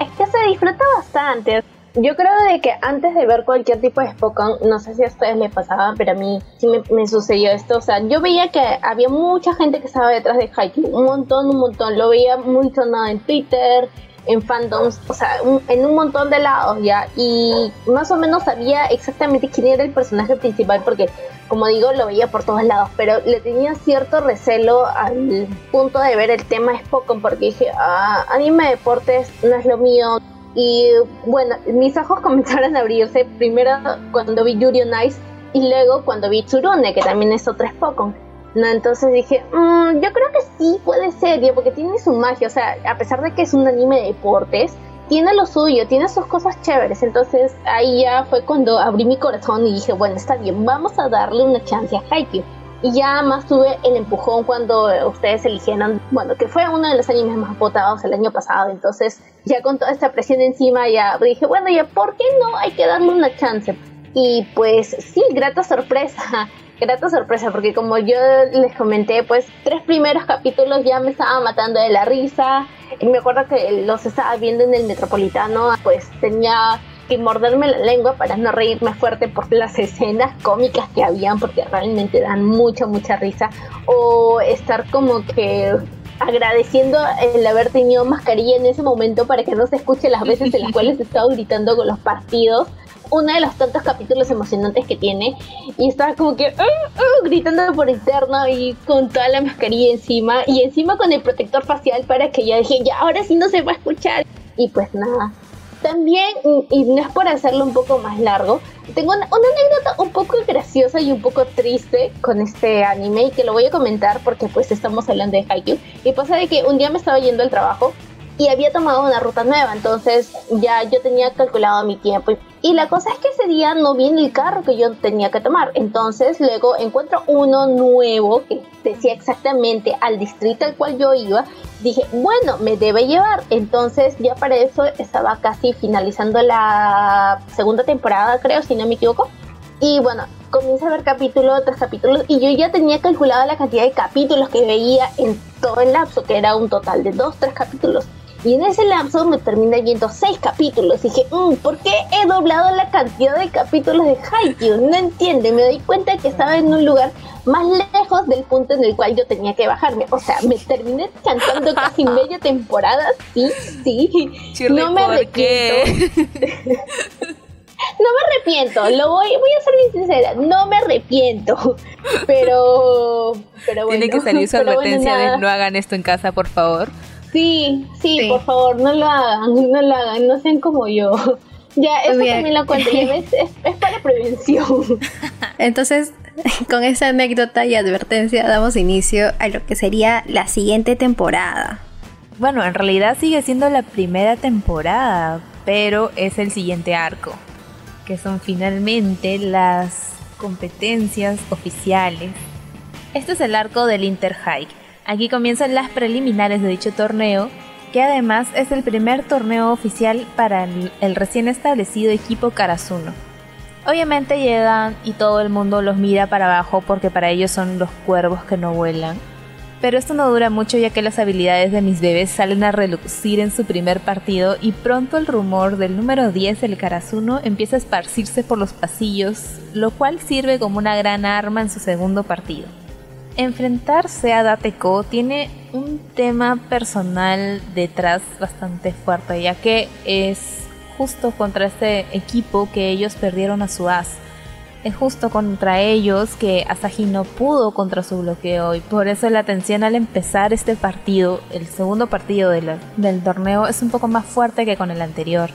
Es que se disfruta bastante. Yo creo de que antes de ver cualquier tipo de Spokon, no sé si a ustedes les pasaba, pero a mí sí me, sucedió esto. O sea, yo veía que había mucha gente que estaba detrás de Haikyuu, un montón, un montón. Lo veía muy sonado en Twitter, en fandoms, o sea, en un montón de lados ya. Y más o menos sabía exactamente quién era el personaje principal, porque, como digo, lo veía por todos lados. Pero le tenía cierto recelo al punto de ver el tema Spokon, porque dije, ah, anime de deportes no es lo mío y bueno, mis ojos comenzaron a abrirse primero cuando vi Yuri on Ice y luego cuando vi Tsurune, que también es otra Spokon. ¿no? Entonces dije, mmm, yo creo que sí puede ser, porque tiene su magia, o sea, a pesar de que es un anime de deportes, tiene lo suyo, tiene sus cosas chéveres. Entonces ahí ya fue cuando abrí mi corazón y dije, bueno, está bien, vamos a darle una chance a Haikyuu. Y ya más tuve el empujón cuando ustedes eligieron, bueno, que fue uno de los animes más votados el año pasado. Entonces, ya con toda esta presión encima, ya dije, bueno, ya, ¿por qué no? Hay que darle una chance. Y pues sí, grata sorpresa. Grata sorpresa, porque como yo les comenté, pues tres primeros capítulos ya me estaba matando de la risa. Y me acuerdo que los estaba viendo en el Metropolitano, pues tenía que morderme la lengua para no reírme fuerte por las escenas cómicas que habían, porque realmente dan mucha, mucha risa. O estar como que agradeciendo el haber tenido mascarilla en ese momento para que no se escuche las veces en las cuales estaba gritando con los partidos. Uno de los tantos capítulos emocionantes que tiene. Y estaba como que uh, uh, gritando por interno y con toda la mascarilla encima. Y encima con el protector facial para que ya dije, ya, ahora sí no se va a escuchar. Y pues nada, también, y no es por hacerlo un poco más largo, tengo una, anécdota un poco graciosa y un poco triste con este anime y que lo voy a comentar porque pues estamos hablando de Haikyuu. Y pasa de que un día me estaba yendo al trabajo y había tomado una ruta nueva, entonces ya yo tenía calculado mi tiempo. Y la cosa es que ese día no vi el carro que yo tenía que tomar, entonces luego encuentro uno nuevo que decía exactamente al distrito al cual yo iba. Dije, bueno, me debe llevar. Entonces ya para eso estaba casi finalizando la segunda temporada, creo, si no me equivoco. Y bueno, comienza a ver capítulo tras capítulo y yo ya tenía calculada la cantidad de capítulos que veía en todo el lapso, que era un total de dos, tres capítulos. Y en ese lapso me terminé viendo seis capítulos. Y dije, mm, ¿por qué he doblado la cantidad de capítulos de Haikyuu? No entiende. Me doy cuenta que estaba en un lugar más lejos del punto en el cual yo tenía que bajarme. O sea, me terminé cantando casi media temporada. Sí, sí. no me arrepiento. no me arrepiento, lo voy, voy a ser bien sincera, no me arrepiento, pero, pero bueno. Tiene que salir su advertencia de no hagan esto en casa, por favor. Sí, sí, por favor, no lo hagan, no lo hagan, no sean como yo. Ya, eso también lo cuento, es, es, para prevención. Entonces, con esa anécdota y advertencia damos inicio a lo que sería la siguiente temporada. Bueno, en realidad sigue siendo la primera temporada, pero es el siguiente arco, que son finalmente las competencias oficiales. Este es el arco del Interhike Aquí comienzan las preliminares de dicho torneo, que además es el primer torneo oficial para el, recién establecido equipo Karasuno. Obviamente llegan y todo el mundo los mira para abajo porque para ellos son los cuervos que no vuelan. Pero esto no dura mucho ya que las habilidades de mis bebés salen a relucir en su primer partido y pronto el rumor del número 10 del Karasuno empieza a esparcirse por los pasillos, lo cual sirve como una gran arma en su segundo partido enfrentarse a Dateko tiene un tema personal detrás bastante fuerte, ya que es justo contra este equipo que ellos perdieron a su as. Es justo contra ellos que Asahi no pudo contra su bloqueo y por eso la tensión al empezar este partido, el segundo partido del torneo, es un poco más fuerte que con el anterior.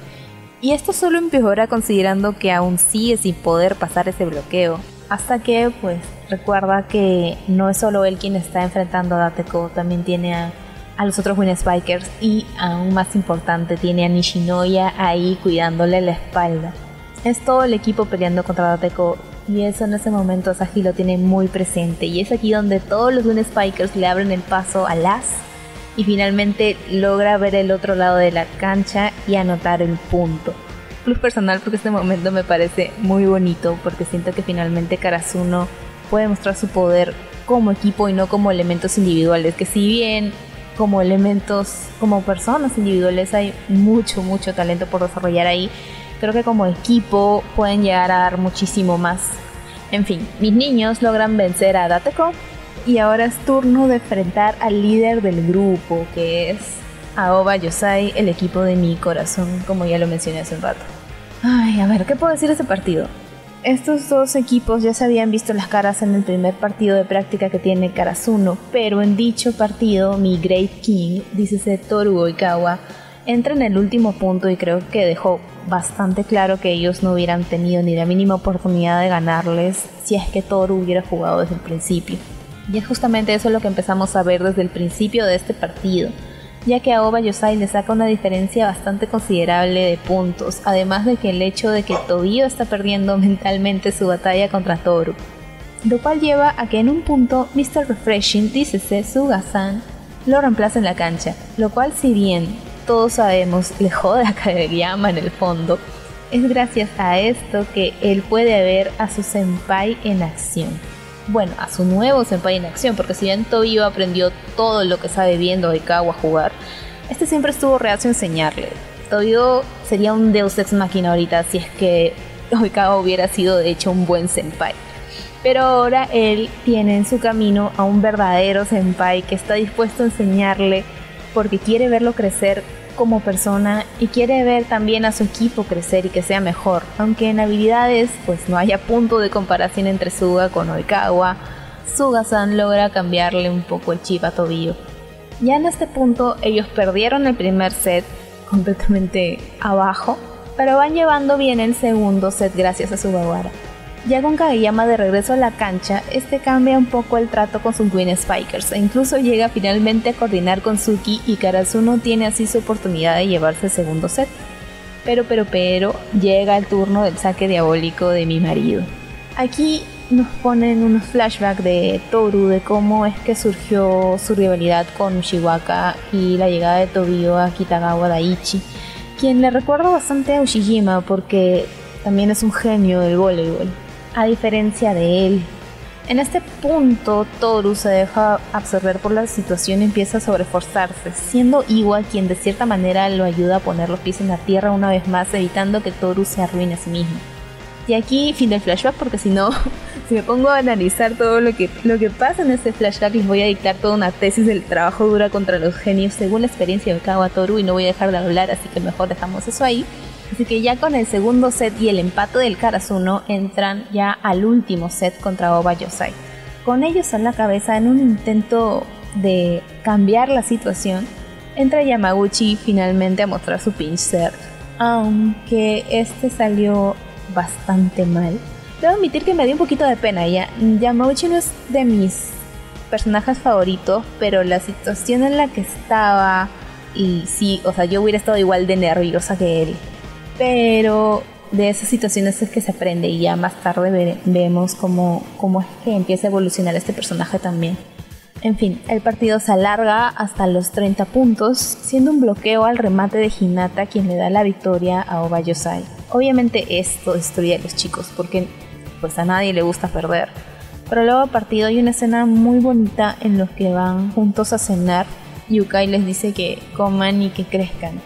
Y esto solo empeora considerando que aún sigue sin poder pasar ese bloqueo. Hasta que, pues, recuerda que no es solo él quien está enfrentando a Dateko, también tiene a, los otros Win Spikers y, aún más importante, tiene a Nishinoya ahí cuidándole la espalda. Es todo el equipo peleando contra Dateko y eso en ese momento Saji lo tiene muy presente y es aquí donde todos los Win Spikers le abren el paso a Las y finalmente logra ver el otro lado de la cancha y anotar el punto. Plus personal porque este momento me parece muy bonito porque siento que finalmente Karasuno puede mostrar su poder como equipo y no como elementos individuales, que si bien como elementos, como personas individuales hay mucho, mucho talento por desarrollar ahí, creo que como equipo pueden llegar a dar muchísimo más. En fin, mis niños logran vencer a Dateko y ahora es turno de enfrentar al líder del grupo, que es Aoba Yosai, el equipo de mi corazón, como ya lo mencioné hace un rato. Ay, a ver, ¿qué puedo decir de ese partido? Estos dos equipos ya se habían visto las caras en el primer partido de práctica que tiene Karasuno, pero en dicho partido mi Great King, dícese Toru Oikawa, entra en el último punto y creo que dejó bastante claro que ellos no hubieran tenido ni la mínima oportunidad de ganarles si es que Toru hubiera jugado desde el principio. Y es justamente eso lo que empezamos a ver desde el principio de este partido ya que a Oba Yosai le saca una diferencia bastante considerable de puntos, además de que el hecho de que Tobio está perdiendo mentalmente su batalla contra Toru. Lo cual lleva a que en un punto Mr. Refreshing, dícese Suga-san, lo reemplaza en la cancha, lo cual si bien todos sabemos le jode a Kageyama en el fondo, es gracias a esto que él puede ver a su senpai en acción bueno, a su nuevo senpai en acción, porque si bien Tobio aprendió todo lo que sabe viendo a jugar, este siempre estuvo reacio a enseñarle. Tobio sería un deus ex máquina ahorita si es que Oikawa hubiera sido de hecho un buen senpai. Pero ahora él tiene en su camino a un verdadero senpai que está dispuesto a enseñarle porque quiere verlo crecer como persona y quiere ver también a su equipo crecer y que sea mejor, aunque en habilidades pues no haya punto de comparación entre Suga con Oikawa, Suga-san logra cambiarle un poco el chip a Tobio. Ya en este punto ellos perdieron el primer set completamente abajo, pero van llevando bien el segundo set gracias a Sugawara. Ya con Kageyama de regreso a la cancha, este cambia un poco el trato con sus Twin Spikers e incluso llega finalmente a coordinar con Suki y Karasuno tiene así su oportunidad de llevarse el segundo set. Pero, pero, pero, llega el turno del saque diabólico de mi marido. Aquí nos ponen unos flashbacks de Toru, de cómo es que surgió su rivalidad con Ushiwaka y la llegada de Tobio a Kitagawa Daichi, quien le recuerda bastante a Ushijima porque también es un genio del voleibol a diferencia de él. En este punto, Toru se deja absorber por la situación y empieza a sobreforzarse, siendo Iwa quien de cierta manera lo ayuda a poner los pies en la tierra una vez más, evitando que Toru se arruine a sí mismo. Y aquí fin del flashback, porque si no, si me pongo a analizar todo lo que, lo que pasa en este flashback, les voy a dictar toda una tesis del trabajo dura contra los genios según la experiencia de Kawa Toru y no voy a dejar de hablar, así que mejor dejamos eso ahí. Así que ya con el segundo set y el empate del Karasuno entran ya al último set contra Oba Yosai. Con ellos en la cabeza en un intento de cambiar la situación, entra Yamaguchi finalmente a mostrar su pinch serve, aunque este salió bastante mal. Debo admitir que me dio un poquito de pena ya. Yamaguchi no es de mis personajes favoritos, pero la situación en la que estaba y sí, o sea, yo hubiera estado igual de nerviosa que él pero de esas situaciones es que se aprende y ya más tarde vemos cómo, cómo es que empieza a evolucionar este personaje también. En fin, el partido se alarga hasta los 30 puntos, siendo un bloqueo al remate de Hinata quien le da la victoria a Obayosai. Obviamente esto destruye a los chicos porque pues a nadie le gusta perder. Pero luego partido hay una escena muy bonita en los que van juntos a cenar. Yukai les dice que coman y que crezcan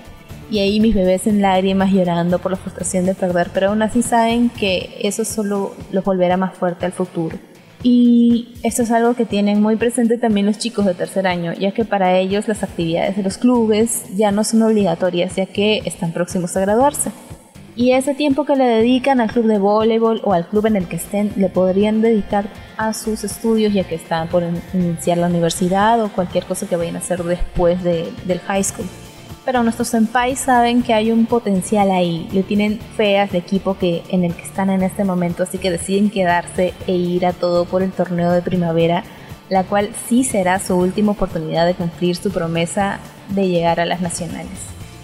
y ahí mis bebés en lágrimas llorando por la frustración de perder, pero aún así saben que eso solo los volverá más fuerte al futuro. Y esto es algo que tienen muy presente también los chicos de tercer año, ya que para ellos las actividades de los clubes ya no son obligatorias, ya que están próximos a graduarse. Y ese tiempo que le dedican al club de voleibol o al club en el que estén, le podrían dedicar a sus estudios, ya que están por iniciar la universidad o cualquier cosa que vayan a hacer después del high school pero nuestros senpais saben que hay un potencial ahí, le tienen fe a ese equipo que, en el que están en este momento, así que deciden quedarse e ir a todo por el torneo de primavera, la cual sí será su última oportunidad de cumplir su promesa de llegar a las nacionales.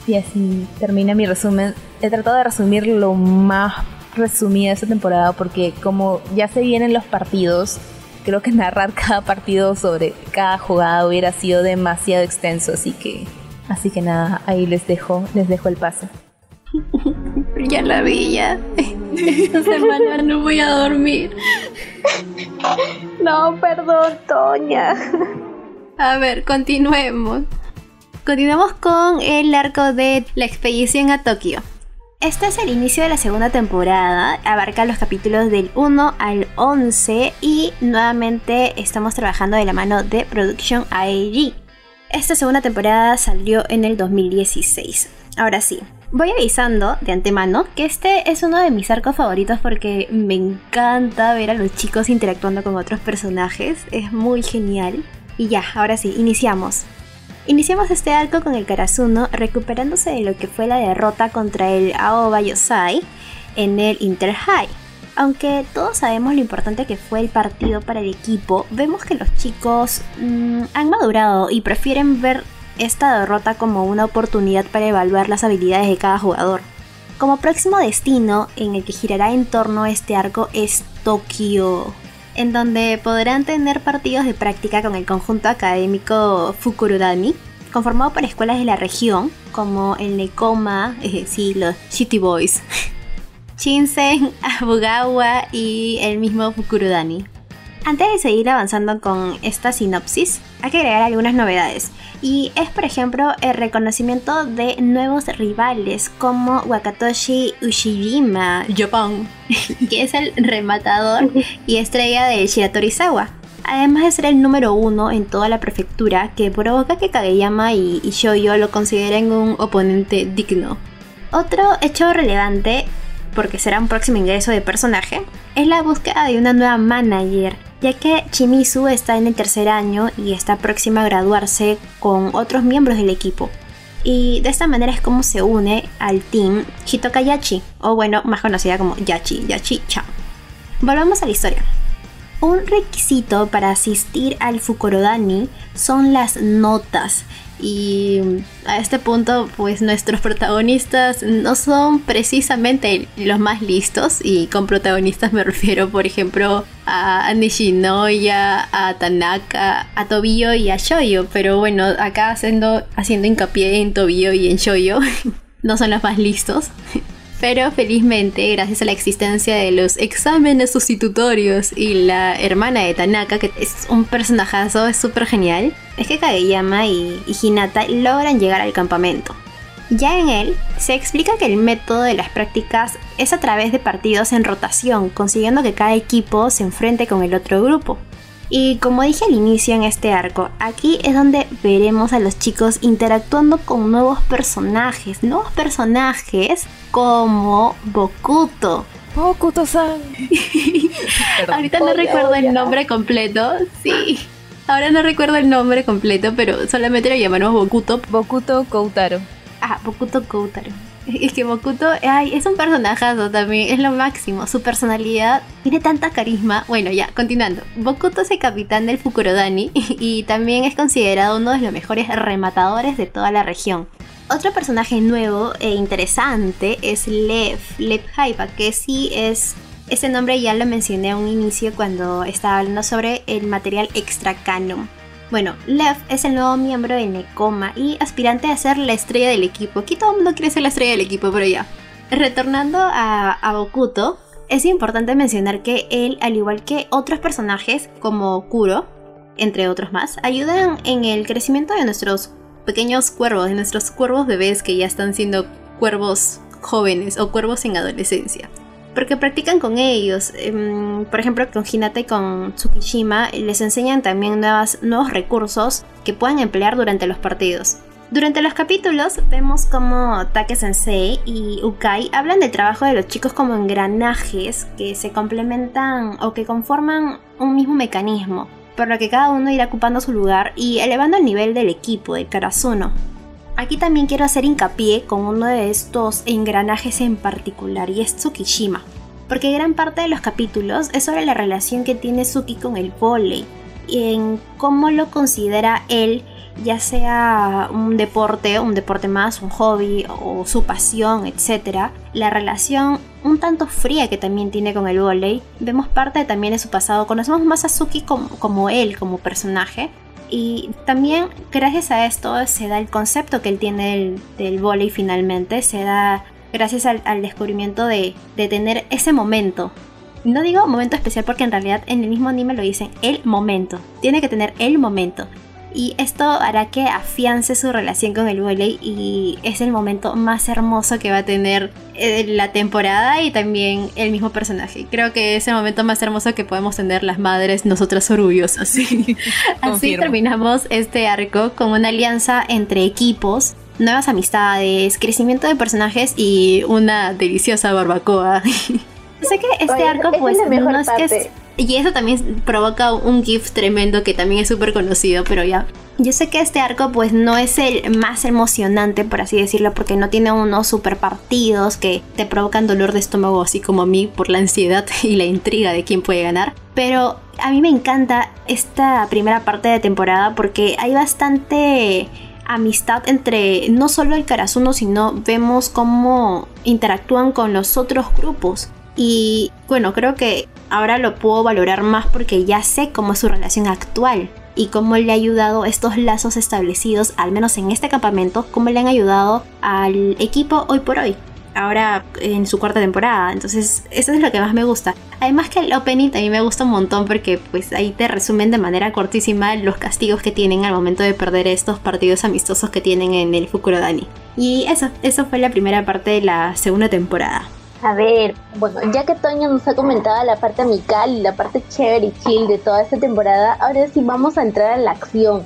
Y así termina mi resumen. He tratado de resumir lo más resumido de esta temporada porque como ya se vienen los partidos, creo que narrar cada partido sobre cada jugada hubiera sido demasiado extenso, así que así que nada, ahí les dejo, les dejo el pase. ya la vi ya. Esta semana no voy a dormir. No, perdón, Toña. A ver, continuemos. Continuamos con el arco de la expedición a Tokio. Este es el inicio de la segunda temporada, abarca los capítulos del 1 al 11 y nuevamente estamos trabajando de la mano de Production AEG. Esta segunda temporada salió en el 2016. Ahora sí, voy avisando de antemano que este es uno de mis arcos favoritos porque me encanta ver a los chicos interactuando con otros personajes, es muy genial. Y ya, ahora sí, iniciamos. Iniciamos este arco con el Karasuno recuperándose de lo que fue la derrota contra el Aoba Yosai en el Inter High. Aunque todos sabemos lo importante que fue el partido para el equipo, vemos que los chicos mm, han madurado y prefieren ver esta derrota como una oportunidad para evaluar las habilidades de cada jugador. Como próximo destino en el que girará en torno a este arco es Tokio, en donde podrán tener partidos de práctica con el conjunto académico Fukurudami, conformado por escuelas de la región, como el Nekoma, eh, sí, los City Boys, Shinsen, Abugawa y el mismo Fukurudani. Antes de seguir avanzando con esta sinopsis, hay que agregar algunas novedades. Y es, por ejemplo, el reconocimiento de nuevos rivales como Wakatoshi Ushijima, Japón, que es el rematador y estrella de Shiratorizawa. Además de ser el número uno en toda la prefectura, que provoca que Kageyama y, y Shoyo lo consideren un oponente digno. Otro hecho relevante, porque será un próximo ingreso de personaje, es la búsqueda de una nueva manager ya que Chimizu está en el tercer año y está próxima a graduarse con otros miembros del equipo. Y de esta manera es como se une al team Hitoka Yachi, o bueno, más conocida como Yachi, Yachi Chan. Volvamos a la historia. Un requisito para asistir al Fukurodani son las notas, y a este punto, pues nuestros protagonistas no son precisamente los más listos. Y con protagonistas me refiero, por ejemplo, a Nishinoya, a Tanaka, a Tobio y a Shoyo. Pero bueno, acá haciendo, haciendo hincapié en Tobio y en Shoyo, no son los más listos. Pero felizmente, gracias a la existencia de los exámenes sustitutorios y la hermana de Tanaka, que es un personajazo, es súper genial, es que Kageyama y, Hinata logran llegar al campamento. Ya en él, se explica que el método de las prácticas es a través de partidos en rotación, consiguiendo que cada equipo se enfrente con el otro grupo. Y como dije al inicio en este arco, aquí es donde veremos a los chicos interactuando con nuevos personajes, nuevos personajes como Bokuto. Bokuto-san. Ahorita no recuerdo el nombre completo, sí. Ahora no recuerdo el nombre completo, pero solamente lo llamamos Bokuto. Bokuto Koutaro. Ah, Bokuto Koutaro. Es que Bokuto ay, es un personajazo también, es lo máximo. Su personalidad tiene tanta carisma. Bueno, ya, continuando. Bokuto es el capitán del Fukurodani y también es considerado uno de los mejores rematadores de toda la región. Otro personaje nuevo e interesante es Lev, Lev Haiba, que sí es ese nombre ya lo mencioné a un inicio cuando estaba hablando sobre el material extra canon. Bueno, Lev es el nuevo miembro de Nekoma y aspirante a ser la estrella del equipo. Aquí todo el mundo quiere ser la estrella del equipo, pero ya. Retornando a, a es importante mencionar que él, al igual que otros personajes como Kuro, entre otros más, ayudan en el crecimiento de nuestros pequeños cuervos, de nuestros cuervos bebés que ya están siendo cuervos jóvenes o cuervos en adolescencia porque practican con ellos. Em, por ejemplo, con Hinata y con Tsukishima les enseñan también nuevas, nuevos recursos que pueden emplear durante los partidos. Durante los capítulos vemos como Take Sensei y Ukai hablan del trabajo de los chicos como engranajes que se complementan o que conforman un mismo mecanismo, por lo que cada uno irá ocupando su lugar y elevando el nivel del equipo, de Karasuno. Aquí también quiero hacer hincapié con uno de estos engranajes en particular y es Tsukishima, porque gran parte de los capítulos es sobre la relación que tiene Suki con el volei. en cómo lo considera él ya sea un deporte, un deporte más, un hobby o su pasión, etc. La relación un tanto fría que también tiene con el volei, vemos parte también de su pasado, conocemos más a Suki como, él, como personaje, y también gracias a esto se da el concepto que él tiene del, del volei finalmente, se da gracias al, descubrimiento de, de, tener ese momento. No digo momento especial porque en realidad en el mismo anime lo dicen el momento. Tiene que tener el momento y esto hará que afiance su relación con el volei y es el momento más hermoso que va a tener eh, la temporada y también el mismo personaje. Creo que es el momento más hermoso que podemos tener las madres nosotras orgullosas. Así terminamos este arco con una alianza entre equipos nuevas amistades, crecimiento de personajes y una deliciosa barbacoa. sé que este arco pues no es que y eso también provoca un GIF tremendo que también es súper conocido, pero ya. Yo sé que este arco pues no es el más emocionante, por así decirlo, porque no tiene unos super partidos que te provocan dolor de estómago, así como a mí, por la ansiedad y la intriga de quién puede ganar. Pero a mí me encanta esta primera parte de temporada porque hay bastante amistad entre no solo el Karasuno, sino vemos cómo interactúan con los otros grupos. Y bueno, creo que ahora lo puedo valorar más porque ya sé cómo es su relación actual y cómo le ha ayudado estos lazos establecidos, al menos en este campamento, cómo le han ayudado al equipo hoy por hoy. Ahora en su cuarta temporada, entonces eso es lo que más me gusta. Además que el opening también me gusta un montón porque pues ahí te resumen de manera cortísima los castigos que tienen al momento de perder estos partidos amistosos que tienen en el Fukurodani. Y eso, eso fue la primera parte de la segunda temporada. A ver, bueno, ya que Toño nos ha comentado la parte amical y la parte chévere y chill de toda esta temporada, ahora sí vamos a entrar a la acción,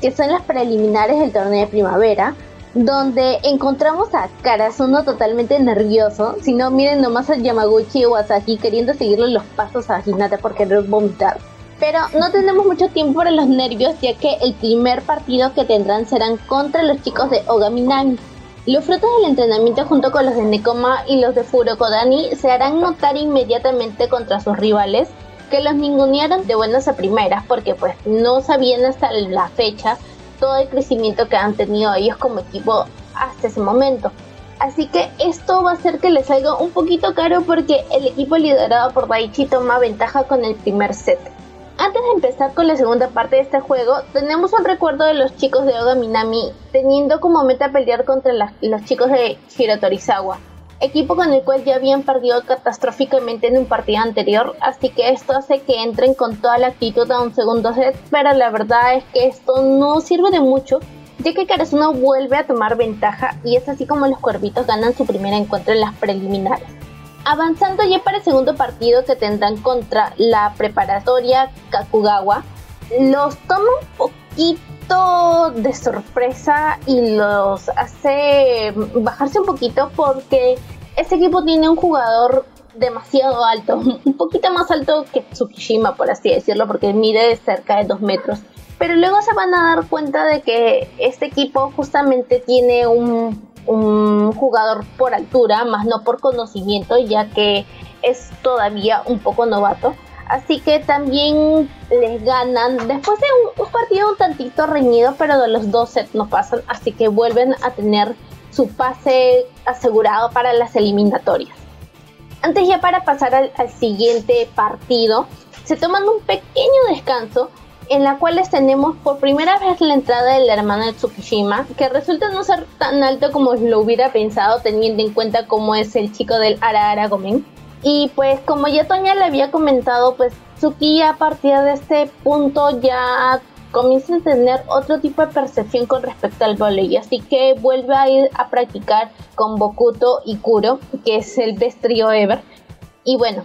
que son las preliminares del torneo de primavera, donde encontramos a Karasuno totalmente nervioso, si no miren nomás a Yamaguchi o Asaki queriendo seguirle los pasos a Hinata por querer vomitar. Pero no tenemos mucho tiempo para los nervios ya que el primer partido que tendrán serán contra los chicos de Ogaminami. Los frutos del entrenamiento junto con los de Nekoma y los de Furokodani se harán notar inmediatamente contra sus rivales que los ningunearon de buenas a primeras porque pues no sabían hasta la fecha todo el crecimiento que han tenido ellos como equipo hasta ese momento. Así que esto va a hacer que les salga un poquito caro porque el equipo liderado por Daichi toma ventaja con el primer set. Antes de empezar con la segunda parte de este juego, tenemos un recuerdo de los chicos de Oga Minami teniendo como meta pelear contra los chicos de Shiratorizawa, equipo con el cual ya habían perdido catastróficamente en un partido anterior, así que esto hace que entren con toda la actitud a un segundo set, pero la verdad es que esto no sirve de mucho, ya que Karasuno vuelve a tomar ventaja y es así como los cuervitos ganan su primer encuentro en las preliminares. Avanzando ya para el segundo partido que tendrán contra la preparatoria Kakugawa, los toma un poquito de sorpresa y los hace bajarse un poquito porque este equipo tiene un jugador demasiado alto, un poquito más alto que Tsukishima, por así decirlo, porque mide cerca de 2 metros. Pero luego se van a dar cuenta de que este equipo justamente tiene un un jugador por altura, más no por conocimiento, ya que es todavía un poco novato. Así que también les ganan después de un, partido un tantito reñido, pero de los dos sets no pasan, así que vuelven a tener su pase asegurado para las eliminatorias. Antes ya para pasar al siguiente partido, se toman un pequeño descanso en la cual tenemos por primera vez la entrada del hermano de Tsukishima, que resulta no ser tan alto como lo hubiera pensado teniendo en cuenta cómo es el chico del Ara Gomen. Y pues como ya Toña le había comentado, pues Tsuki a partir de este punto ya comienza a tener otro tipo de percepción con respecto al volley, así que vuelve a ir a practicar con Bokuto y Kuro, que es el best ever. Y bueno,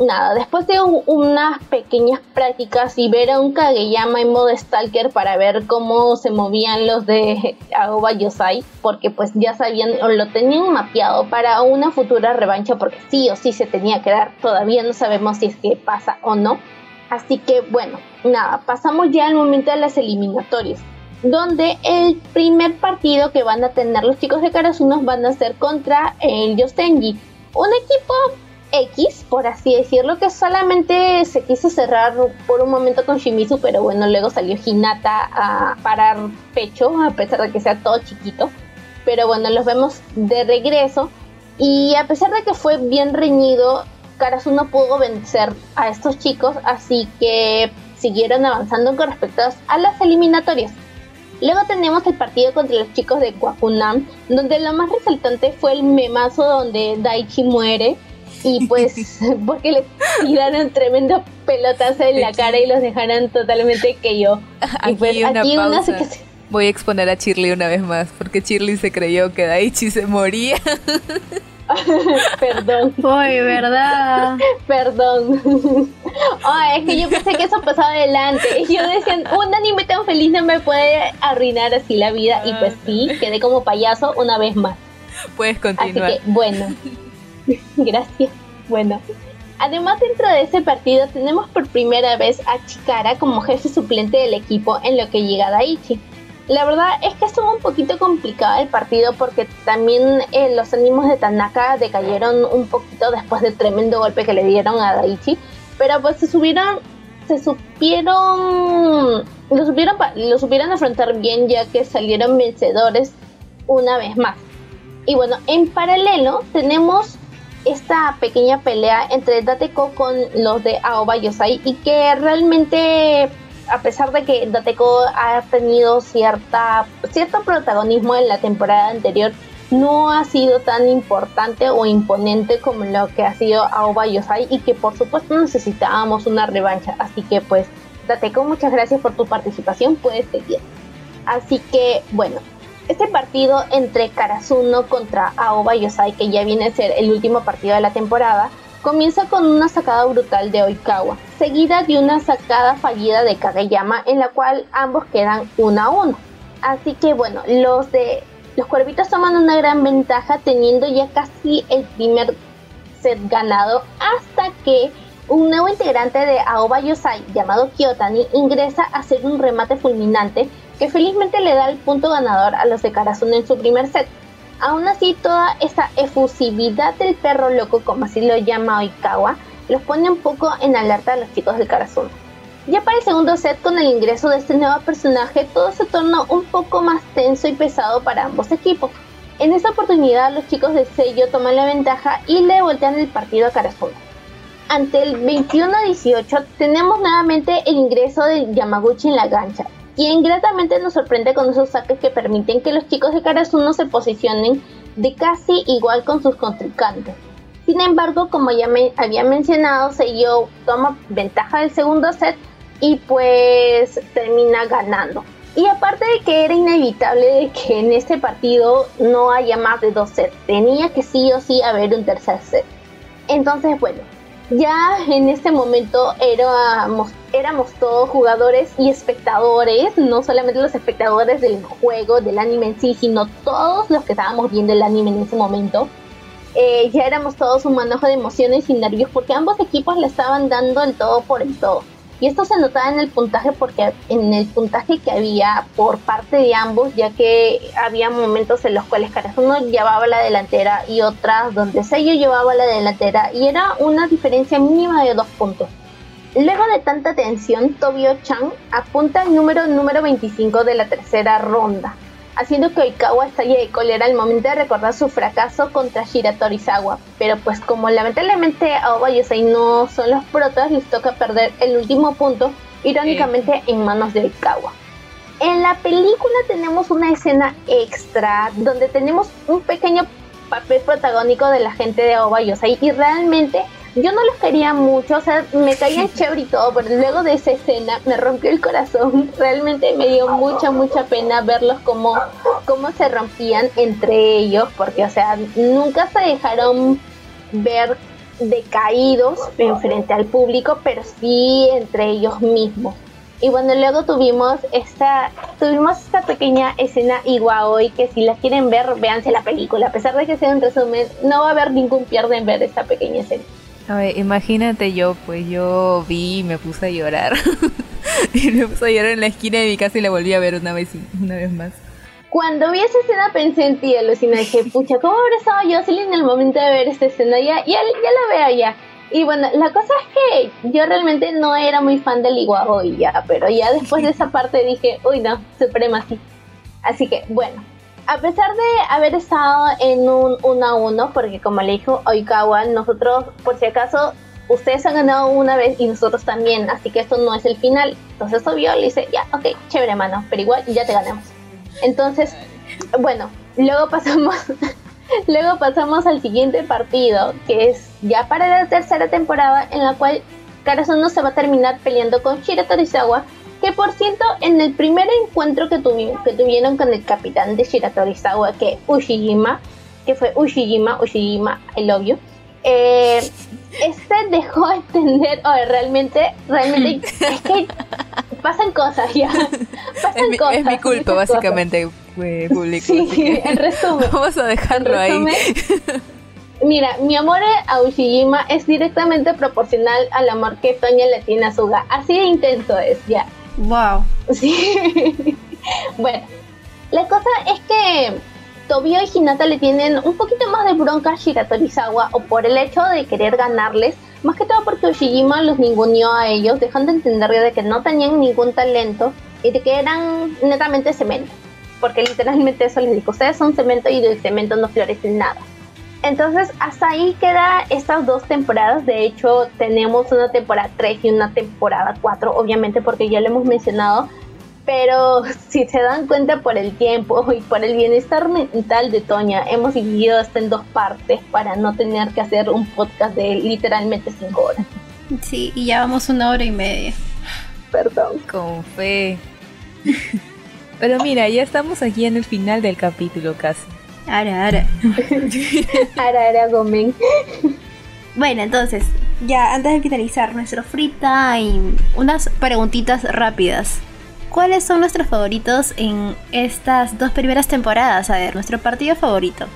nada, después de unas pequeñas prácticas y ver a un Kageyama en modo Stalker para ver cómo se movían los de Aoba Yosai, porque pues ya sabían o lo tenían mapeado para una futura revancha, porque sí o sí se tenía que dar, todavía no sabemos si es que pasa o no. Así que bueno, nada, pasamos ya al momento de las eliminatorias, donde el primer partido que van a tener los chicos de Karasunos van a ser contra el Yostenji, un equipo X, por así decirlo, que solamente se quiso cerrar por un momento con Shimizu, pero bueno, luego salió Hinata a parar pecho, a pesar de que sea todo chiquito. Pero bueno, los vemos de regreso. Y a pesar de que fue bien reñido, Karasuno pudo vencer a estos chicos, así que siguieron avanzando con respecto a las eliminatorias. Luego tenemos el partido contra los chicos de Kwakunam, donde lo más resaltante fue el memazo donde Daichi muere y pues porque le tiraron tremendo pelotazo en la cara y los dejaron totalmente que yo. Y pues aquí una Voy a exponer a Shirley una vez más, porque Shirley se creyó que Daichi se moría. Perdón. Uy, ¿verdad? Perdón. es que yo pensé que eso pasaba adelante. Y yo decía, un anime tan feliz no me puede arruinar así la vida. Y pues sí, quedé como payaso una vez más. Puedes continuar. Así que, bueno. Gracias. Bueno. Además, dentro de ese partido tenemos por primera vez a Chikara como jefe suplente del equipo en lo que llega Daichi. La verdad es que estuvo un poquito complicado el partido porque también eh, los ánimos de Tanaka decayeron un poquito después del tremendo golpe que le dieron a Daichi. Pero pues se subieron, se supieron, lo supieron, lo supieron afrontar bien ya que salieron vencedores una vez más. Y bueno, en paralelo tenemos esta pequeña pelea entre Dateko con los de Aoba Yosai y que realmente a pesar de que Dateko ha tenido cierta, cierto protagonismo en la temporada anterior, no ha sido tan importante o imponente como lo que ha sido Aoba Yosai y que por supuesto necesitábamos una revancha. Así que pues, Dateko, muchas gracias por tu participación, puedes seguir. Así que bueno, este partido entre Karasuno contra Aoba Yosai, que ya viene a ser el último partido de la temporada, comienza con una sacada brutal de Oikawa, seguida de una sacada fallida de Kageyama en la cual ambos quedan uno a uno. Así que bueno, los de los cuervitos toman una gran ventaja teniendo ya casi el primer set ganado hasta que un nuevo integrante de Aoba Yosai llamado Kyotani ingresa a hacer un remate fulminante que felizmente le da el punto ganador a los de Karasuno en su primer set. Aún así, toda esa efusividad del perro loco, como así lo llama Oikawa, los pone un poco en alerta a los chicos del Karasuno. Ya para el segundo set, con el ingreso de este nuevo personaje, todo se torna un poco más tenso y pesado para ambos equipos. En esta oportunidad, los chicos de sello toman la ventaja y le voltean el partido a Karasuno. Ante el 21 18, tenemos nuevamente el ingreso de Yamaguchi en la gancha, quien gratamente nos sorprende con esos saques que permiten que los chicos de Karasuno se posicionen de casi igual con sus contrincantes. Sin embargo, como ya había mencionado, Seiyo toma ventaja del segundo set y pues termina ganando. Y aparte de que era inevitable que en este partido no haya más de dos sets, tenía que sí o sí haber un tercer set. Entonces, bueno, ya en este momento éramos, éramos todos jugadores y espectadores, no solamente los espectadores del juego, del anime en sí, sino todos los que estábamos viendo el anime en ese momento. Eh, ya éramos todos un manojo de emociones y nervios porque ambos equipos le estaban dando el todo por el todo. Y esto se notaba en el puntaje porque en el puntaje que había por parte de ambos, ya que había momentos en los cuales uno llevaba la delantera y otras donde Seiyo llevaba la delantera y era una diferencia mínima de dos puntos. Luego de tanta tensión, Tobio Chan apunta al número número 25 de la tercera ronda, haciendo que Oikawa estalle de cólera al momento de recordar su fracaso contra Shira Torizawa. Pero pues como lamentablemente Aoba Yosei no son los protas, les toca perder el último punto, irónicamente en manos de Oikawa. En la película tenemos una escena extra donde tenemos un pequeño papel protagónico de la gente de Aoba Yosei y realmente yo no los quería mucho, o sea, me caían chévere y todo, pero luego de esa escena me rompió el corazón. Realmente me dio mucha, mucha pena verlos como, cómo se rompían entre ellos, porque, o sea, nunca se dejaron ver decaídos en frente al público, pero sí entre ellos mismos. Y bueno, luego tuvimos esta, tuvimos esta pequeña escena igual y que si la quieren ver, véanse la película. A pesar de que sea un resumen, no va a haber ningún pierde en ver esta pequeña escena. A ver, imagínate yo, pues yo vi y me puse a llorar. y me puse a llorar en la esquina de mi casa y la volví a ver una vez, una vez más. cuando vi esa escena pensé en ti, alucina, dije, pucha, ¿cómo habrá estado Jocelyn en el momento de ver esta escena? Ya, ya, ya la veo ya. Y bueno, la cosa es que yo realmente no era muy fan del Iguago y ya, pero ya después de esa parte dije, uy no, suprema sí. Así que bueno, a pesar de haber estado en un 1 a 1, porque como le dijo Oikawa, nosotros, por si acaso, ustedes han ganado una vez y nosotros también, así que esto no es el final. Entonces obvio le dice, ya, ok, chévere mano, pero igual ya te ganamos. Entonces, bueno, luego pasamos Luego pasamos al siguiente partido, que es ya para la tercera temporada, en la cual Karazuno se va a terminar peleando con Shira Torizawa, que por cierto, en el primer encuentro que, que tuvieron con el capitán de Shira Torizawa, que Ushijima, que fue Ushijima, Ushijima, I love you, eh, este dejó entender, o realmente, realmente, es que pasan cosas ya. Pasan cosas. Es mi culpa, básicamente público. Sí, en resumen. Vamos a dejarlo ahí. Mira, mi amor a Ushijima es directamente proporcional al amor que Toña le tiene a Suga. Así de intenso es, ya. Wow. Sí. bueno, la cosa es que Tobio y Hinata le tienen un poquito más de bronca a Shiratorizawa o por el hecho de querer ganarles, más que todo porque Ushijima los ninguneó a ellos, dejando de entender de que no tenían ningún talento y de que eran netamente cemento porque literalmente eso les digo, ustedes son cemento y del cemento no florece nada. Entonces, hasta ahí queda estas dos temporadas. De hecho, tenemos una temporada 3 y una temporada 4, obviamente porque ya lo hemos mencionado. Pero si se dan cuenta por el tiempo y por el bienestar mental de Toña, hemos dividido esto en dos partes para no tener que hacer un podcast de literalmente 5 horas. Sí, y ya vamos una hora y media. Perdón. Con fe. Pero mira, ya estamos aquí en el final del capítulo casi. Ara, ara. ara, ara, gomen. Bueno, entonces, ya antes de finalizar nuestro free time, unas preguntitas rápidas. ¿Cuáles son nuestros favoritos en estas dos primeras temporadas? A ver, nuestro partido favorito.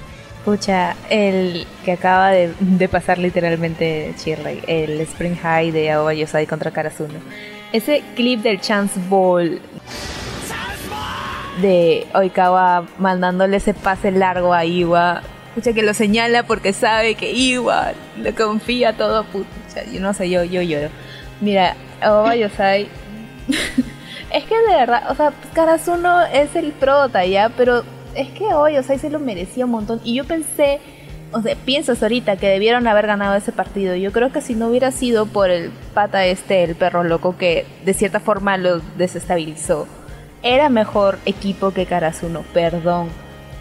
Pucha, el que acaba de, pasar literalmente Shirley, el Spring High de Aoba Yosai contra Karasuno. Ese clip del Chance Ball de Oikawa mandándole ese pase largo a Iwa. Pucha que lo señala porque sabe que Iwa le confía todo, pucha, yo no sé, yo, yo lloro. Mira, Oba Yosai, es que de verdad, o sea, Karasuno es el prota ya, pero es que Oba Yosai se lo merecía un montón. Y yo pensé, o sea, piensas ahorita que debieron haber ganado ese partido. Yo creo que si no hubiera sido por el pata este, el perro loco, que de cierta forma lo desestabilizó era mejor equipo que Karasuno, perdón.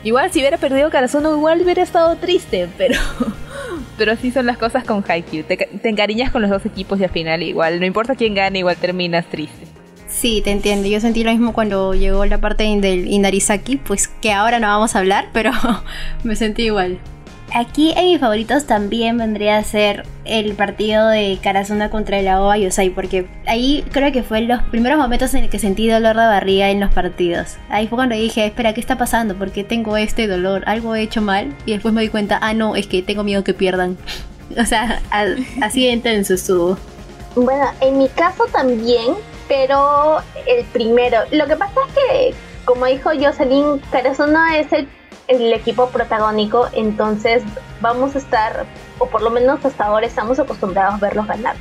Igual si hubiera perdido Karasuno, igual hubiera estado triste, pero pero así son las cosas con Haikyuu. Te, te encariñas con los dos equipos y al final igual, no importa quién gane, igual terminas triste. Sí, te entiendo. Yo sentí lo mismo cuando llegó la parte del Inarizaki, pues que ahora no vamos a hablar, pero me sentí igual. Aquí en mis favoritos también vendría a ser el partido de Karasuna contra el Aoba Yosai, porque ahí creo que fue los primeros momentos en el que sentí dolor de barriga en los partidos. Ahí fue cuando dije, espera, ¿qué está pasando? ¿Por qué tengo este dolor? ¿Algo he hecho mal? Y después me di cuenta, ah, no, es que tengo miedo que pierdan. o sea, así de intenso estuvo. Bueno, en mi caso también, pero el primero. Lo que pasa es que, como dijo Jocelyn, Karasuna es el el equipo protagónico, entonces vamos a estar, o por lo menos hasta ahora estamos acostumbrados a verlos ganar.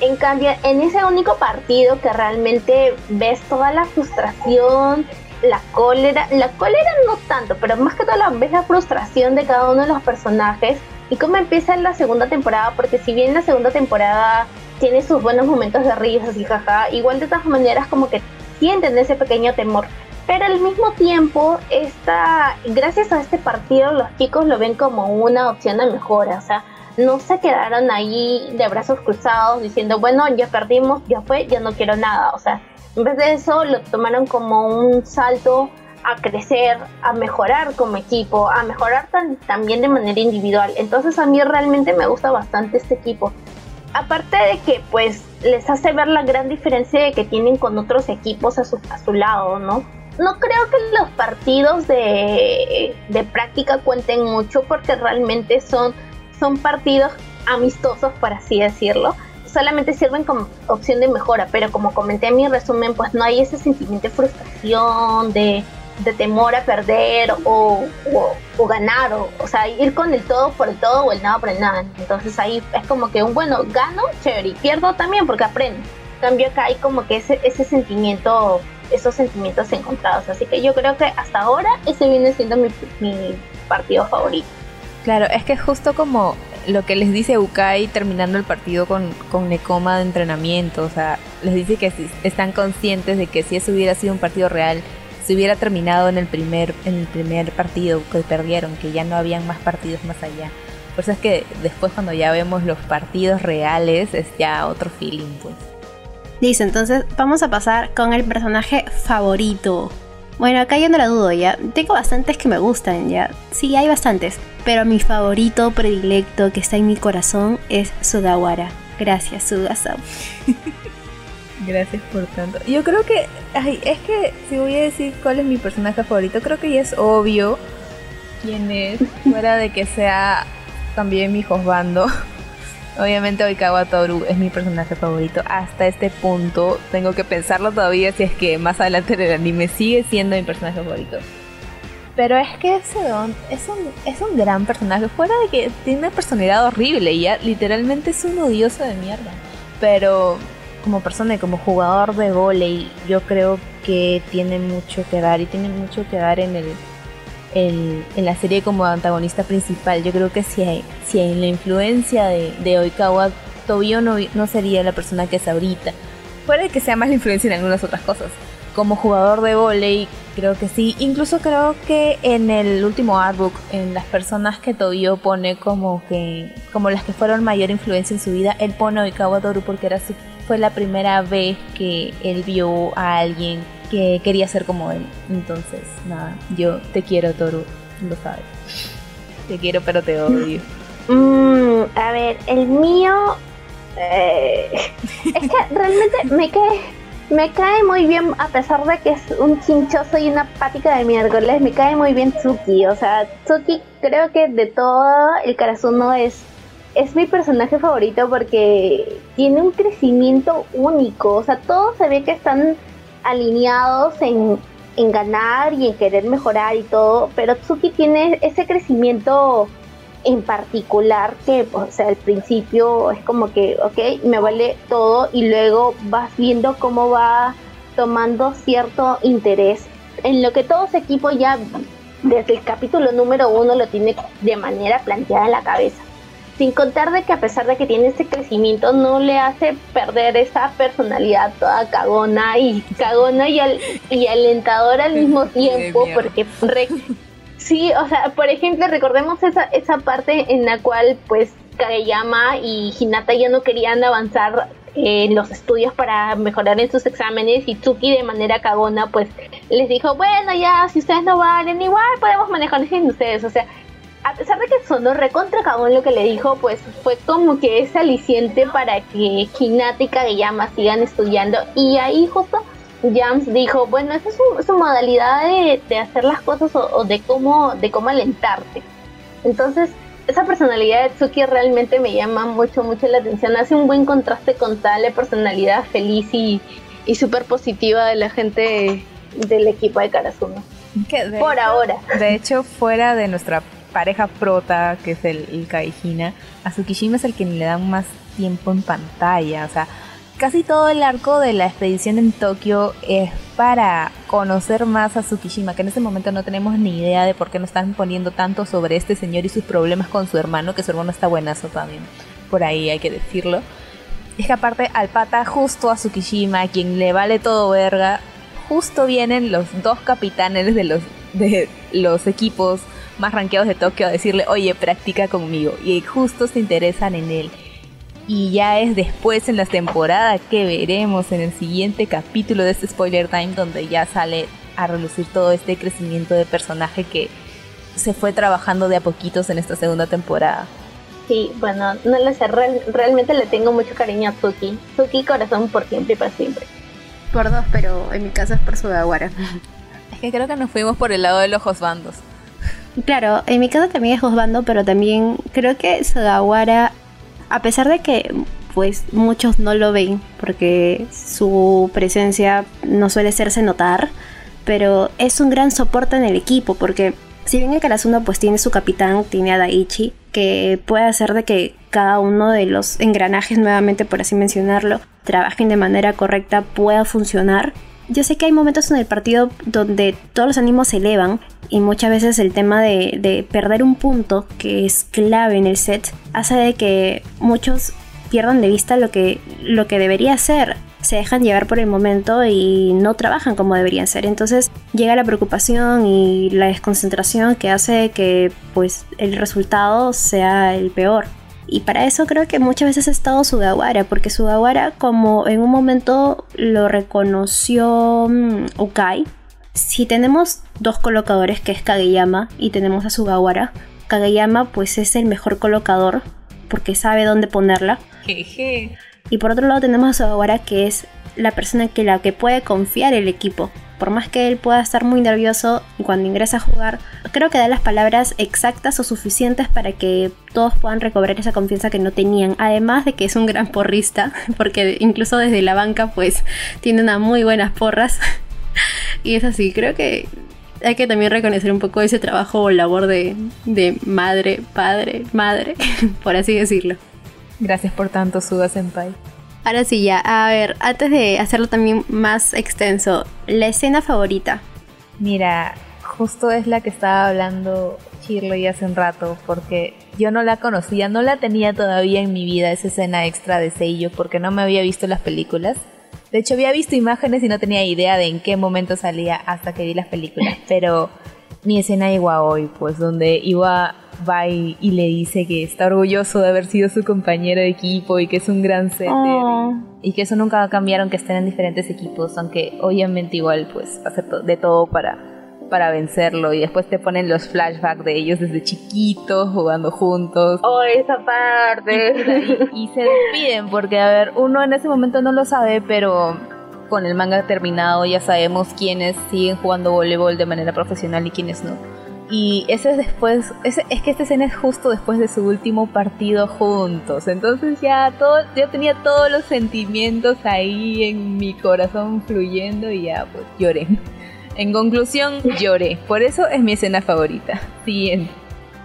En cambio, en ese único partido que realmente ves toda la frustración, la cólera, la cólera no tanto, pero más que todo la, ves la frustración de cada uno de los personajes y cómo empieza la segunda temporada, porque si bien la segunda temporada tiene sus buenos momentos de risas y jaja, igual de todas maneras como que sienten ese pequeño temor pero al mismo tiempo, esta, gracias a este partido, los chicos lo ven como una opción de mejora. O sea, no se quedaron ahí de brazos cruzados diciendo, bueno, ya perdimos, ya fue, ya no quiero nada. O sea, en vez de eso, lo tomaron como un salto a crecer, a mejorar como equipo, a mejorar también de manera individual. Entonces a mí realmente me gusta bastante este equipo. Aparte de que pues les hace ver la gran diferencia que tienen con otros equipos a su lado, ¿no? No creo que los partidos de, práctica cuenten mucho porque realmente son, son partidos amistosos, por así decirlo. Solamente sirven como opción de mejora, pero como comenté en mi resumen, pues no hay ese sentimiento de frustración, de, de temor a perder o, o, ganar, o, o, sea, ir con el todo por el todo o el nada por el nada. Entonces ahí es como que un bueno, gano, chévere, pierdo también porque aprendo. En cambio acá hay como que ese, ese sentimiento, esos sentimientos encontrados. Así que yo creo que hasta ahora ese viene siendo mi, partido favorito. Claro, es que justo como lo que les dice Ukai terminando el partido con, con Nekoma de entrenamiento, o sea, les dice que están conscientes de que si eso hubiera sido un partido real, se hubiera terminado en el primer, en el primer partido que perdieron, que ya no habían más partidos más allá. Por eso es que después cuando ya vemos los partidos reales es ya otro feeling, pues. Listo, entonces vamos a pasar con el personaje favorito. Bueno, acá yo no la dudo ya. Tengo bastantes que me gustan ya. Sí, hay bastantes. Pero mi favorito predilecto que está en mi corazón es Sugawara. Gracias, Sugasao. Gracias por tanto. Yo creo que, ay, es que si voy a decir cuál es mi personaje favorito, creo que ya es obvio quién es, fuera de que sea también mi Josbando. Obviamente Oikawa Toru es mi personaje favorito. Hasta este punto tengo que pensarlo todavía si es que más adelante en el anime sigue siendo mi personaje favorito. Pero es que Sedon es un, es un gran personaje. Fuera de que tiene una personalidad horrible y literalmente es un odioso de mierda. Pero como persona y como jugador de volei, yo creo que tiene mucho que dar y tiene mucho que dar en el en, la serie como antagonista principal. Yo creo que si, hay, si en la influencia de, de Oikawa, Tobio no, no sería la persona que es ahorita. Puede que sea más la influencia en algunas otras cosas. Como jugador de volei, creo que sí. Incluso creo que en el último artbook, en las personas que Tobio pone como que como las que fueron mayor influencia en su vida, él pone a Oikawa Toru porque era fue la primera vez que él vio a alguien que quería ser como él. Entonces, nada, yo te quiero, Toru, lo sabes. Te quiero, pero te odio. Mm, a ver, el mío. Eh, es que realmente me cae, me cae muy bien, a pesar de que es un chinchoso y una pática de miércoles, me cae muy bien Tsuki. O sea, Tsuki creo que de todo el Karasuno es, es mi personaje favorito porque tiene un crecimiento único. O sea, todos se ve que están alineados en, ganar y en querer mejorar y todo, pero Tsuki tiene ese crecimiento en particular que, o sea, al principio es como que, ok, me vale todo y luego vas viendo cómo va tomando cierto interés en lo que todo ese equipo ya desde el capítulo número uno lo tiene de manera planteada en la cabeza. Sin contar de que a pesar de que tiene ese crecimiento, no le hace perder esa personalidad toda cagona y cagona y, y alentadora al mismo tiempo, porque sí, o sea, por ejemplo, recordemos esa, esa parte en la cual pues Kageyama y Hinata ya no querían avanzar en los estudios para mejorar en sus exámenes y Tsuki de manera cagona pues les dijo, bueno ya, si ustedes no valen, igual podemos manejar sin ustedes, o sea, a pesar de que sonó recontra cagón lo que le dijo, pues fue como que ese aliciente para que Hinata y Kageyama sigan estudiando. Y ahí justo Jams dijo, bueno, esa es su, modalidad de, hacer las cosas o, de cómo de cómo alentarte. Entonces, esa personalidad de Tsuki realmente me llama mucho, mucho la atención. Hace un buen contraste con tal personalidad feliz y, y súper positiva de la gente del equipo de Karasuno. Por ahora. De hecho, fuera de nuestra pareja prota, que es el, el Kaijina, a Tsukishima es el que le dan más tiempo en pantalla. O sea, casi todo el arco de la expedición en Tokio es para conocer más a Tsukishima, que en este momento no tenemos ni idea de por qué nos están poniendo tanto sobre este señor y sus problemas con su hermano, que su hermano está buenazo también. Por ahí hay que decirlo. Es que aparte al pata justo a Tsukishima, a quien le vale todo verga, justo vienen los dos capitanes de los, de los equipos más ranqueados de Tokio a decirle, oye, practica conmigo. Y justo se interesan en él. Y ya es después en la temporada que veremos en el siguiente capítulo de este Spoiler Time donde ya sale a relucir todo este crecimiento de personaje que se fue trabajando de a poquitos en esta segunda temporada. Sí, bueno, no lo sé, realmente le tengo mucho cariño a Tsuki. Tsuki corazón por siempre y para siempre. Por dos, pero en mi caso es por su aguara. Es que creo que nos fuimos por el lado de los bandos. Claro, en mi caso también es Osbando, pero también creo que Sugawara, a pesar de que pues muchos no lo ven porque su presencia no suele hacerse notar, pero es un gran soporte en el equipo porque si bien el Karasuno pues tiene su capitán, tiene a Daichi, que puede hacer de que cada uno de los engranajes, nuevamente por así mencionarlo, trabajen de manera correcta, pueda funcionar. Yo sé que hay momentos en el partido donde todos los ánimos se elevan y muchas veces el tema de, de perder un punto, que es clave en el set, hace de que muchos pierdan de vista lo que, lo que debería ser se dejan llevar por el momento y no trabajan como deberían ser. Entonces llega la preocupación y la desconcentración que hace que pues el resultado sea el peor. Y para eso creo que muchas veces ha estado Sugawara, porque Sugawara como en un momento lo reconoció um, Ukai, si tenemos dos colocadores que es Kageyama y tenemos a Sugawara, Kageyama pues es el mejor colocador porque sabe dónde ponerla. Jeje. Y por otro lado tenemos a Sugawara que es la persona que la que puede confiar el equipo. Por más que él pueda estar muy nervioso cuando ingresa a jugar, creo que da las palabras exactas o suficientes para que todos puedan recobrar esa confianza que no tenían. Además de que es un gran porrista, porque incluso desde la banca pues tiene unas muy buenas porras. y es así, creo que hay que también reconocer un poco ese trabajo o labor de, de madre, padre, madre, por así decirlo. Gracias por tanto, Suga Senpai. Ahora sí, ya, a ver, antes de hacerlo también más extenso, la escena favorita. Mira, justo es la que estaba hablando Shirley hace un rato, porque yo no la conocía, no la tenía todavía en mi vida, esa escena extra de Seiyo, porque no me había visto las películas. De hecho, había visto imágenes y no tenía idea de en qué momento salía hasta que vi las películas, pero mi escena Iwa hoy, pues donde Iwa va y, y, le dice que está orgulloso de haber sido su compañero de equipo y que es un gran setter Oh. y, que eso nunca va a cambiar aunque estén en diferentes equipos, aunque obviamente igual pues va a hacer to- de todo para, para vencerlo y después te ponen los flashbacks de ellos desde chiquitos jugando juntos Oh, esa parte. y, y se despiden porque a ver, uno en ese momento no lo sabe, pero con el manga terminado ya sabemos quiénes siguen jugando voleibol de manera profesional y quiénes no. Y ese es después, es que esta escena es justo después de su último partido juntos. Entonces ya todo, yo tenía todos los sentimientos ahí en mi corazón fluyendo y ya pues lloré. En conclusión, lloré. Por eso es mi escena favorita. Siguiente.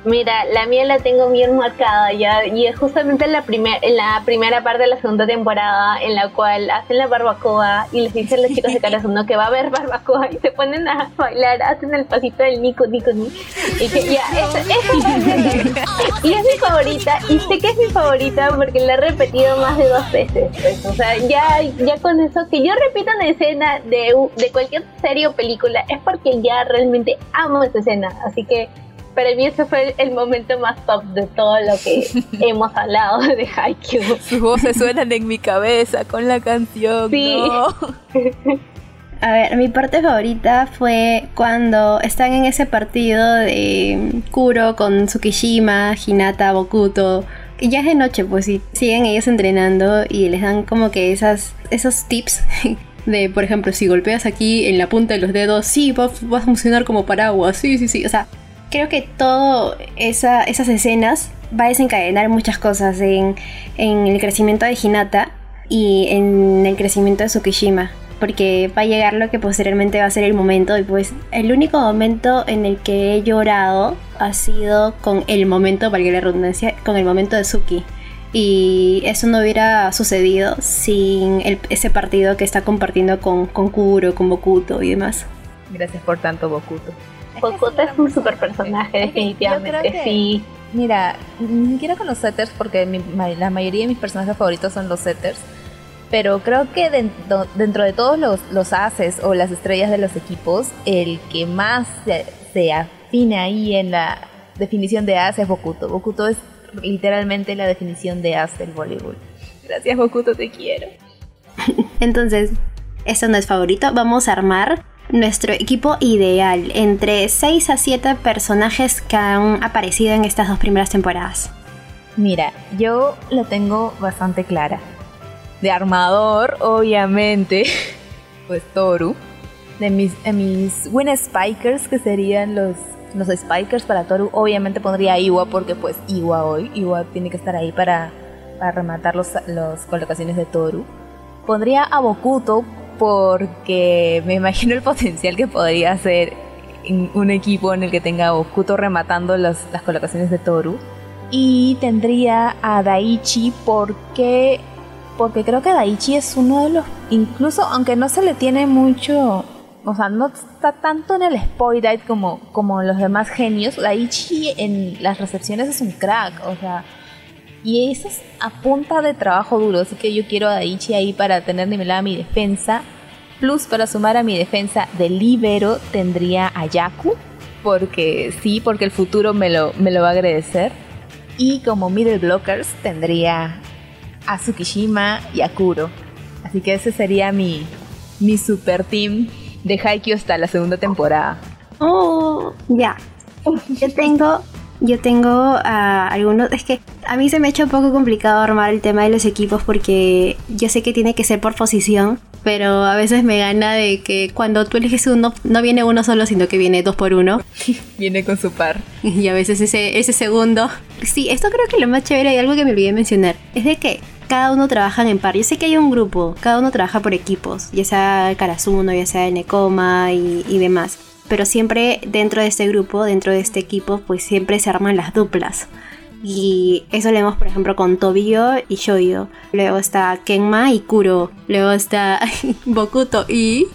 Mira, la mía la tengo bien marcada ya y es justamente en la, primer, en la primera parte de la segunda temporada en la cual hacen la barbacoa y les dicen los chicos de Karasuno que va a haber barbacoa y se ponen a bailar, hacen el pasito del Nico Nico Ni y que ya, esa parte y es mi favorita y sé que es mi favorita porque la he repetido más de dos veces pues, o sea, ya, ya con eso que yo repita una escena de, de cualquier serie o película es porque ya realmente amo esa escena, así que para mí ese fue el, momento más top de todo lo que hemos hablado de Haikyuu. Sus voces suenan en mi cabeza con la canción. Sí. ¿no? A ver, mi parte favorita fue cuando están en ese partido de Kuro con Tsukishima, Hinata, Bokuto. Y ya es de noche, pues, y siguen ellos entrenando y les dan como que esas, esos tips de, por ejemplo, si golpeas aquí en la punta de los dedos, sí, va, va a funcionar como paraguas, sí, sí, sí. O sea, creo que todo esa, esas escenas va a desencadenar muchas cosas en, en el crecimiento de Hinata y en el crecimiento de Tsukishima. Porque va a llegar lo que posteriormente va a ser el momento. Y pues el único momento en el que he llorado ha sido con el momento, para que la redundancia, con el momento de Suki. Y eso no hubiera sucedido sin el- ese partido que está compartiendo con, con Kuro, con Bokuto y demás. Gracias por tanto, Bokuto. Bokuto es un super personaje, definitivamente, que- sí. Mira, ni siquiera con los setters, porque mi- la mayoría de mis personajes favoritos son los setters. Pero creo que dentro, dentro de todos los, los haces o las estrellas de los equipos, el que más se, se afina ahí en la definición de as es Bokuto. Bokuto es literalmente la definición de as del voleibol. Gracias, Bokuto, te quiero. Entonces, esto no es favorito. Vamos a armar nuestro equipo ideal entre 6 a 7 personajes que han aparecido en estas dos primeras temporadas. Mira, yo lo tengo bastante clara. De armador, obviamente, pues Toru. De mis, de mis Win Spikers, que serían los, los Spikers para Toru, obviamente pondría a Iwa, porque pues Iwa hoy, Iwa tiene que estar ahí para, para rematar los, los colocaciones de Toru. Pondría a Bokuto porque me imagino el potencial que podría ser un equipo en el que tenga a rematando las colocaciones de Toru. Y tendría a Daichi porque porque creo que Daichi es uno de los, incluso aunque no se le tiene mucho, o sea, no está tanto en el spotlight como, como los demás genios, Daichi en las recepciones es un crack, o sea, y eso es a punta de trabajo duro, así que yo quiero a Daichi ahí para tener nivelada mi defensa, plus para sumar a mi defensa de libero tendría a Yaku, porque sí, porque el futuro me lo, me lo va a agradecer. Y como middle blockers tendría a Tsukishima y a Kuro. Así que ese sería mi, mi super team de Haikyuu hasta la segunda temporada. Oh, ya. Yo tengo yo tengo ah, algunos, es que a mí se me ha hecho un poco complicado armar el tema de los equipos porque yo sé que tiene que ser por posición, pero a veces me gana de que cuando tú eliges uno, no viene uno solo, sino que viene dos por uno. viene con su par. Y a veces ese, ese segundo. Sí, esto creo que lo más chévere y algo que me olvidé mencionar es de que cada uno trabaja en par. Yo sé que hay un grupo, cada uno trabaja por equipos, ya sea Karasuno, ya sea Nekoma y, y demás. Pero siempre dentro de este grupo, dentro de este equipo, pues siempre se arman las duplas. Y eso lo vemos, por ejemplo, con Tobio y Shoyo. Luego está Kenma y Kuro. Luego está Bokuto y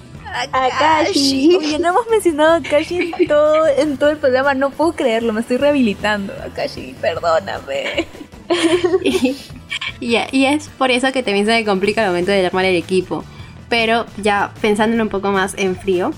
Akashi. Oye, no hemos mencionado a Akashi en todo, en todo el programa. No puedo creerlo, me estoy rehabilitando. Akashi, perdóname. y, y es por eso que también se me complica el momento de armar el equipo. Pero ya pensándolo un poco más en frío,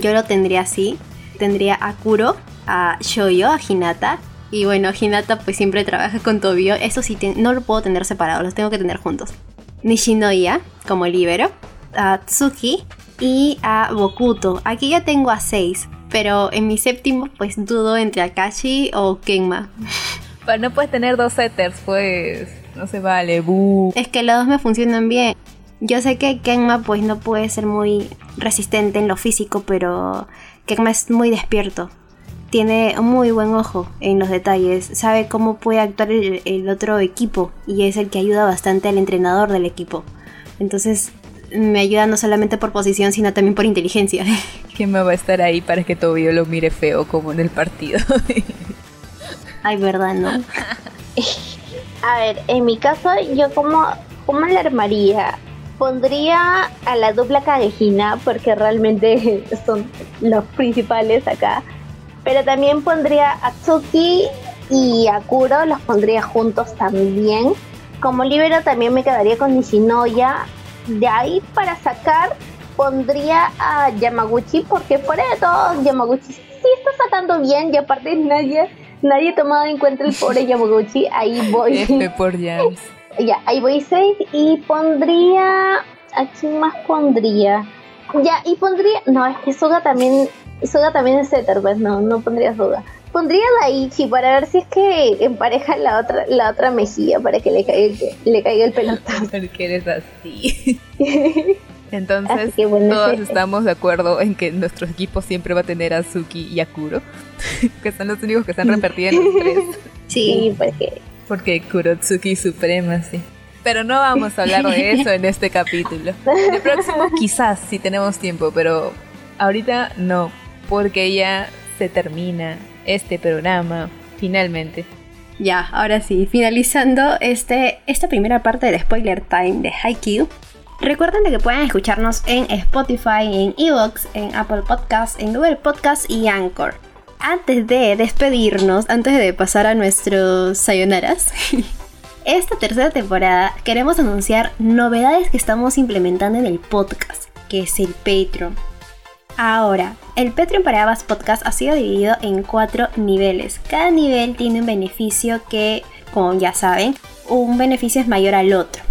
yo lo tendría así. Tendría a Kuro, a Shoyo, a Hinata. Y bueno, Hinata pues siempre trabaja con Tobio. Eso sí, no lo puedo tener separado, los tengo que tener juntos. Nishinoya, como libero. A Tsuki y a Bokuto. Aquí ya tengo a 6. Pero en mi séptimo pues dudo entre Akashi o Kenma. Pero no puedes tener dos setters, pues. No se vale, Es que los dos me funcionan bien. Yo sé que Kenma pues no puede ser muy resistente en lo físico, pero Kenma es muy despierto. Tiene muy buen ojo en los detalles, sabe cómo puede actuar el, otro equipo y es el que ayuda bastante al entrenador del equipo. Entonces me ayuda no solamente por posición, sino también por inteligencia. Kenma va a estar ahí para que Tobio lo mire feo como en el partido. Ay, verdad, no. A ver, en mi caso, yo como, como la armaría Pondría a la dupla Kagehina porque realmente son los principales acá. Pero también pondría a Tsuki y a Kuro, los pondría juntos también. Como libero también me quedaría con Nishinoya. De ahí para sacar pondría a Yamaguchi porque fuera de todo Yamaguchi sí está sacando bien y aparte nadie nadie ha tomado en cuenta el pobre Yamaguchi. Ahí voy. F por James. Ya, ahí voy 6 y pondría. ¿A quién más pondría? Ya, y pondría. No, es que Suga también. Suga también es Setter, pues no, no pondría Suga. Pondría Daichi para ver si es que empareja la otra, la otra mejilla para que le caiga, le caiga el pelotazo. Porque eres así. Entonces, todos estamos de acuerdo en que nuestro equipo siempre va a tener a Suki y a Kuro, que son los únicos que están repartidos en los tres. Sí, porque porque Kurotsuki Suprema, sí. Pero no vamos a hablar de eso en este capítulo. El próximo quizás, si tenemos tiempo, pero ahorita no, porque ya se termina este programa, finalmente. Ya, ahora sí, finalizando este, esta primera parte del spoiler time de Haikyuu. Recuerden que pueden escucharnos en Spotify, en Evox, en Apple Podcasts, en Google Podcasts y Anchor antes de despedirnos, antes de pasar a nuestros sayonaras, esta tercera temporada queremos anunciar novedades que estamos implementando en el podcast, que es el Patreon. Ahora, el Patreon para Abas Podcast ha sido dividido en cuatro niveles. Cada nivel tiene un beneficio que, como ya saben, un beneficio es mayor al otro.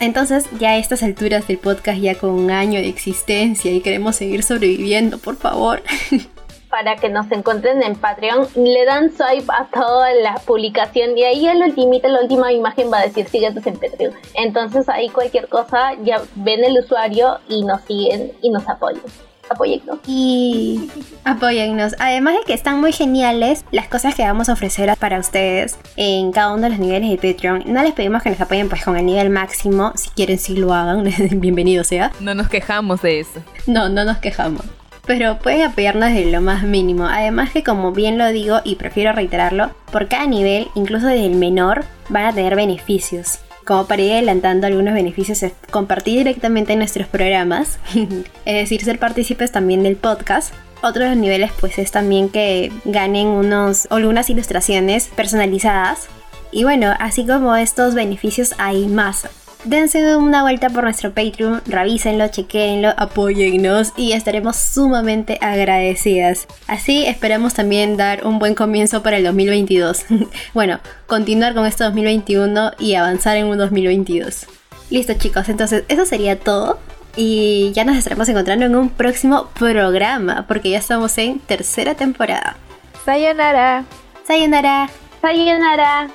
Entonces, ya a estas alturas del podcast, ya con un año de existencia y queremos seguir sobreviviendo, por favor. para que nos encuentren en Patreon, le dan swipe a toda la publicación y ahí el ultimito, la última imagen va a decir síguenos en Patreon. Entonces ahí cualquier cosa ya ven el usuario y nos siguen y nos apoyan. apóyennos. Y apóyennos. Además de que están muy geniales las cosas que vamos a ofrecer para ustedes en cada uno de los niveles de Patreon. No les pedimos que nos apoyen pues con el nivel máximo. Si quieren, sí lo hagan. Bienvenido sea. No nos quejamos de eso. No, no nos quejamos. Pero pueden apoyarnos desde lo más mínimo. Además que como bien lo digo y prefiero reiterarlo, por cada nivel, incluso desde el menor, van a tener beneficios. Como para ir adelantando algunos beneficios es compartir directamente nuestros programas, es decir, ser partícipes también del podcast. Otros niveles pues es también que ganen unos algunas ilustraciones personalizadas. Y bueno, así como estos beneficios hay más dense una vuelta por nuestro Patreon, revísenlo, chequenlo, apóyennos y estaremos sumamente agradecidas. Así esperamos también dar un buen comienzo para el 2022. bueno, continuar con este 2021 y avanzar en un 2022. Listo chicos, entonces eso sería todo. Y ya nos estaremos encontrando en un próximo programa, porque ya estamos en tercera temporada. Sayonara. Sayonara. Sayonara.